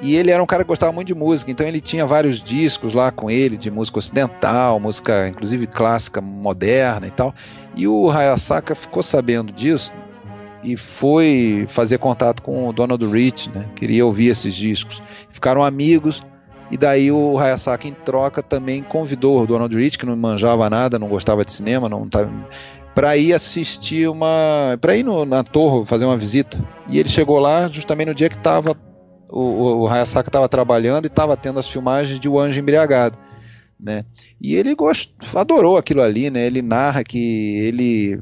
e ele era um cara que gostava muito de música, então ele tinha vários discos lá com ele, de música ocidental, música inclusive clássica, moderna e tal. E o Hayasaka ficou sabendo disso e foi fazer contato com o Donald Rich, né? Queria ouvir esses discos. Ficaram amigos e daí o Hayasaka em troca também convidou o Donald Rich, que não manjava nada, não gostava de cinema, não tá, para ir assistir uma. para ir no, na torre fazer uma visita. E ele chegou lá justamente no dia que tava. O, o, o Hayasaka estava trabalhando e estava tendo as filmagens de O Anjo Embriagado. Né? E ele gost, adorou aquilo ali, né? Ele narra que ele,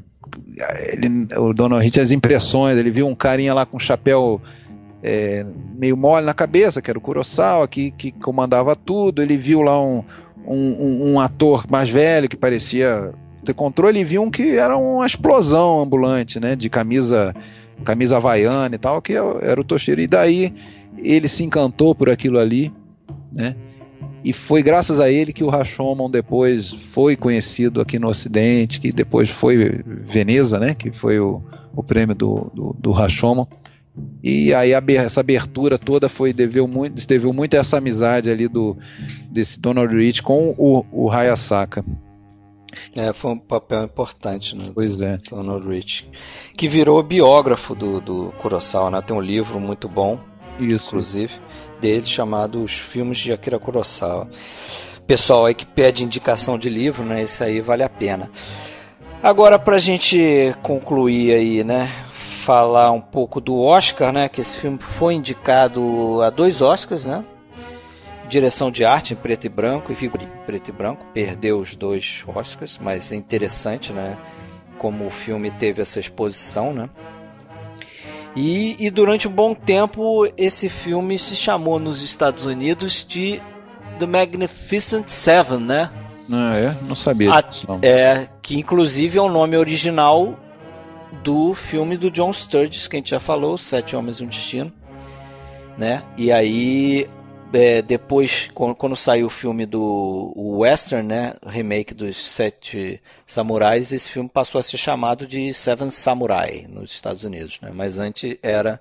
ele o Donald Hit as impressões, ele viu um carinha lá com um chapéu é, meio mole na cabeça, que era o Kurosawa, que, que comandava tudo. Ele viu lá um, um, um, ator mais velho que parecia ter controle e viu um que era uma explosão ambulante, né? De camisa, camisa havaiana e tal, que era o Toshiro. E daí ele se encantou por aquilo ali, né? E foi graças a ele que o Rashomon depois foi conhecido aqui no Ocidente, que depois foi Veneza, né? Que foi o, o prêmio do, do, do Rashomon. E aí essa abertura toda foi deveu muito, deveu muito a essa amizade ali do desse Donald Rich com o, o Hayasaka. É, foi um papel importante, né? Pois é. Donald Rich. Que virou biógrafo do, do Kurosawa, né? Tem um livro muito bom, Isso. inclusive, dele chamado Os Filmes de Akira Kurosawa. Pessoal aí que pede indicação de livro, né? Esse aí vale a pena. Agora, pra gente concluir aí, né? falar um pouco do Oscar, né? Que esse filme foi indicado a dois Oscars, né? Direção de arte em preto e branco e figura em preto e branco. Perdeu os dois Oscars, mas é interessante, né? Como o filme teve essa exposição, né? E, e durante um bom tempo esse filme se chamou nos Estados Unidos de The Magnificent Seven, né? Ah, é? Não sabia. A, é, que inclusive é o nome original do filme do John Sturges, que a gente já falou, Sete Homens e um Destino. Né? E aí, é, depois, quando, quando, saiu o filme do o Western, né? remake dos Sete Samurais, esse filme passou a ser chamado de Seven Samurai nos Estados Unidos. Né? Mas antes era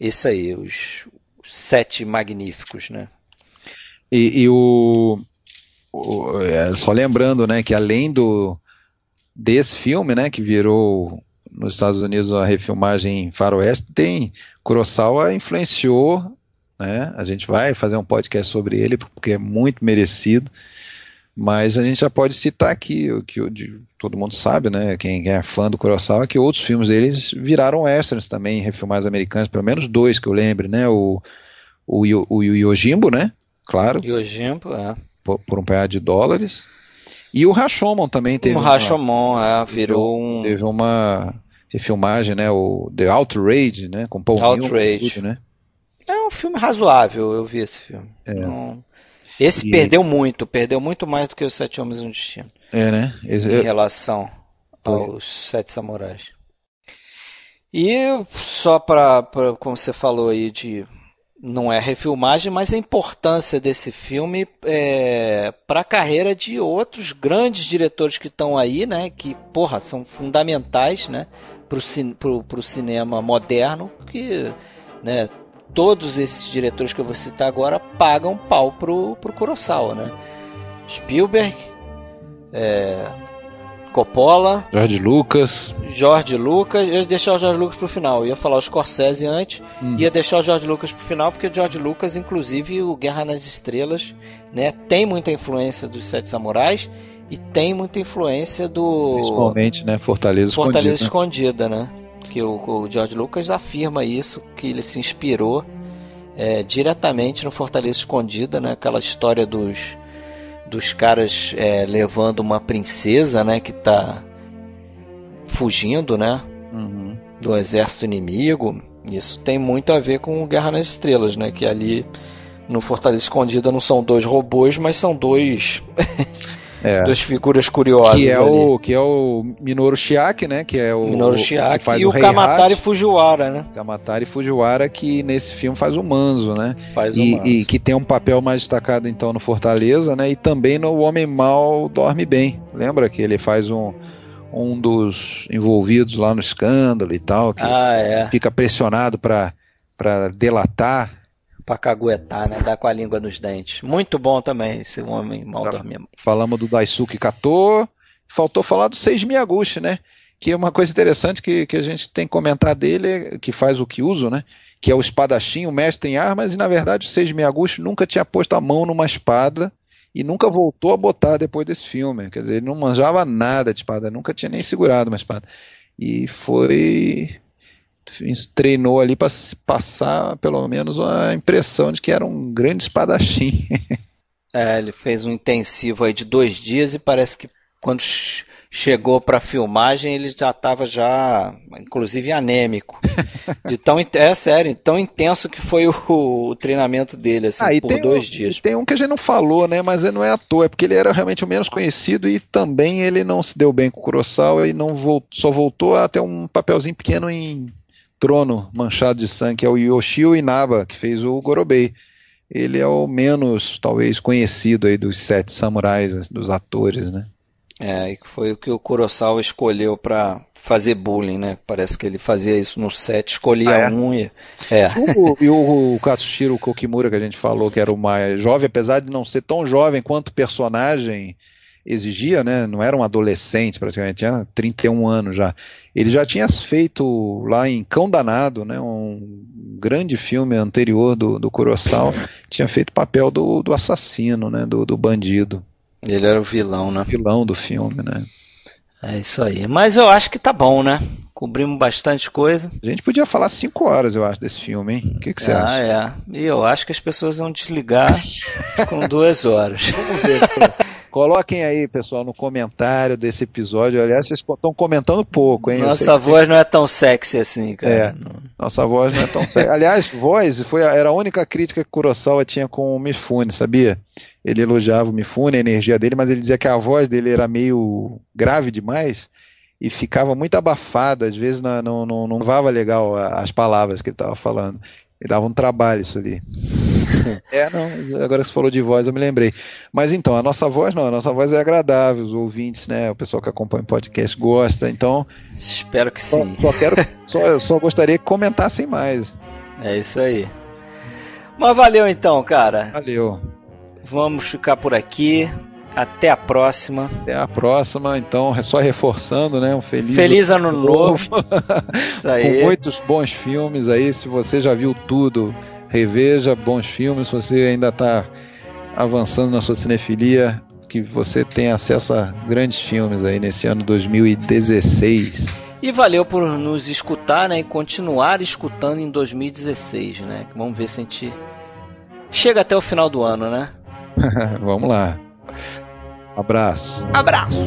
esse aí, os Sete Magníficos. Né? E, e o, o é, só lembrando né, que além do desse filme, né, que virou nos Estados Unidos a refilmagem em faroeste, tem Kurosawa influenciou, né? A gente vai fazer um podcast sobre ele porque é muito merecido, mas a gente já pode citar aqui o que todo mundo sabe, né? Quem é fã do Kurosawa, que outros filmes deles viraram westerns também, refilmagens americanas, pelo menos dois que eu lembre, né? O o, o, o Yojimbo, né? Claro. Yojimbo, é. Por, por um punhado de dólares. E o Rashomon também teve. O Rashomon, é, virou um. Teve uma refilmagem, né? O The Outrage, né? Com Paul Outrage. Né? É um filme razoável, eu vi esse filme. É. Não... Esse e... perdeu muito, perdeu muito mais do que os Sete Homens e um Destino. É, né? Esse... Em relação aos Sete Samurais. E só para, como você falou aí, de não é refilmagem, mas a importância desse filme é, para a carreira de outros grandes diretores que estão aí, né? Que, porra, são fundamentais, né? Para o cinema moderno, que, né? Todos esses diretores que eu vou citar agora pagam pau pro, pro Kurosawa, né? Spielberg, é, Coppola. George Lucas. George Lucas. Eu ia deixar o George Lucas pro final. Eu ia falar o Scorsese antes. Hum. Ia deixar o George Lucas pro final, porque o George Lucas, inclusive, o Guerra nas Estrelas, né? Tem muita influência dos Sete Samurais e tem muita influência do. Principalmente, né? Fortaleza, Fortaleza Escondida. Escondida né? Que o, o, George Lucas afirma isso, que ele se inspirou é, diretamente no Fortaleza Escondida, né? Aquela história dos dos caras é, levando uma princesa, né, que tá fugindo, né, uhum. do exército inimigo. Isso tem muito a ver com Guerra nas Estrelas, né, que ali no Fortaleza Escondida não são dois robôs, mas são dois É. Duas figuras curiosas. Que é, o, que é o Minoru Shiaki, né? Que é o. Minoru Shiaki e o, o Kamatari Fujiwara, né? Kamatari Fujiwara, que nesse filme faz o Manzo, né? Faz o e, Manzo. E que tem um papel mais destacado, então, no Fortaleza, né? E também no Homem Mal Dorme Bem. Lembra que ele faz um um dos envolvidos lá no escândalo e tal, que ah, é. fica pressionado para delatar pra caguetar, né? Dar com a língua nos dentes. Muito bom também esse homem mal tá. dormindo. Falamos do Daisuke Kato, faltou falar do Seiji Miyaguchi, né? Que é uma coisa interessante que, que a gente tem que comentar dele, que faz o que uso, né? Que é o espadachim, o mestre em armas, e na verdade o Seiji Miyaguchi nunca tinha posto a mão numa espada e nunca voltou a botar depois desse filme. Quer dizer, ele não manjava nada de espada, nunca tinha nem segurado uma espada. E foi. Treinou ali para passar pelo menos a impressão de que era um grande espadachim. É, ele fez um intensivo aí de dois dias e parece que quando chegou para filmagem ele já estava já, inclusive anêmico, de tão é sério, tão intenso que foi o, o treinamento dele assim ah, por dois um, dias. Tem um que a gente não falou, né? Mas não é à toa, é porque ele era realmente o menos conhecido e também ele não se deu bem com o Kurosawa e não voltou, só voltou a ter um papelzinho pequeno em Trono Manchado de Sangue, que é o Yoshio Inaba, que fez o Gorobei ele é o menos, talvez, conhecido aí dos sete samurais, dos atores, né? É, e foi o que o Kurosawa escolheu para fazer bullying, né? Parece que ele fazia isso no set, escolhia ah, é? um e. É. O, e o, o Katsushiro Kokimura, que a gente falou que era o mais jovem, apesar de não ser tão jovem quanto o personagem exigia, né? Não era um adolescente, praticamente, tinha 31 anos já. Ele já tinha feito lá em Cão Danado, né? Um grande filme anterior do, do Kurosawa, tinha feito o papel do, do assassino, né? Do, do bandido. Ele era o vilão, né? O vilão do filme, né? É isso aí. Mas eu acho que tá bom, né? Cobrimos bastante coisa. A gente podia falar cinco horas, eu acho, desse filme, hein? O que, que você ah, acha? Ah, é. E eu acho que as pessoas vão desligar com duas horas. Vamos ver. Coloquem aí, pessoal, no comentário desse episódio. Aliás, vocês estão comentando pouco, hein? Nossa voz que... não é tão sexy assim, cara. É, nossa voz não é tão sexy. Aliás, voz foi a, era a única crítica que Kurosawa tinha com o Mifune, sabia? Ele elogiava o Mifune, a energia dele, mas ele dizia que a voz dele era meio grave demais e ficava muito abafada, às vezes não, não, não, não vava legal as palavras que ele estava falando. Ele dava um trabalho isso ali. é, não, agora que você falou de voz, eu me lembrei. Mas então, a nossa voz não, a nossa voz é agradável, os ouvintes, né? O pessoal que acompanha o podcast gosta, então. Espero que só, sim. Só quero, só, só gostaria que comentassem mais. É isso aí. Mas valeu então, cara. Valeu. Vamos ficar por aqui. Até a próxima. Até a próxima, então, só reforçando, né? Um feliz, feliz ano, ano novo. novo. Isso aí. Com muitos bons filmes aí. Se você já viu tudo, reveja bons filmes. Se você ainda está avançando na sua cinefilia, que você tenha acesso a grandes filmes aí nesse ano 2016. E valeu por nos escutar, né? E continuar escutando em 2016, né? Vamos ver se a gente chega até o final do ano, né? Vamos lá. Abraço. Abraço.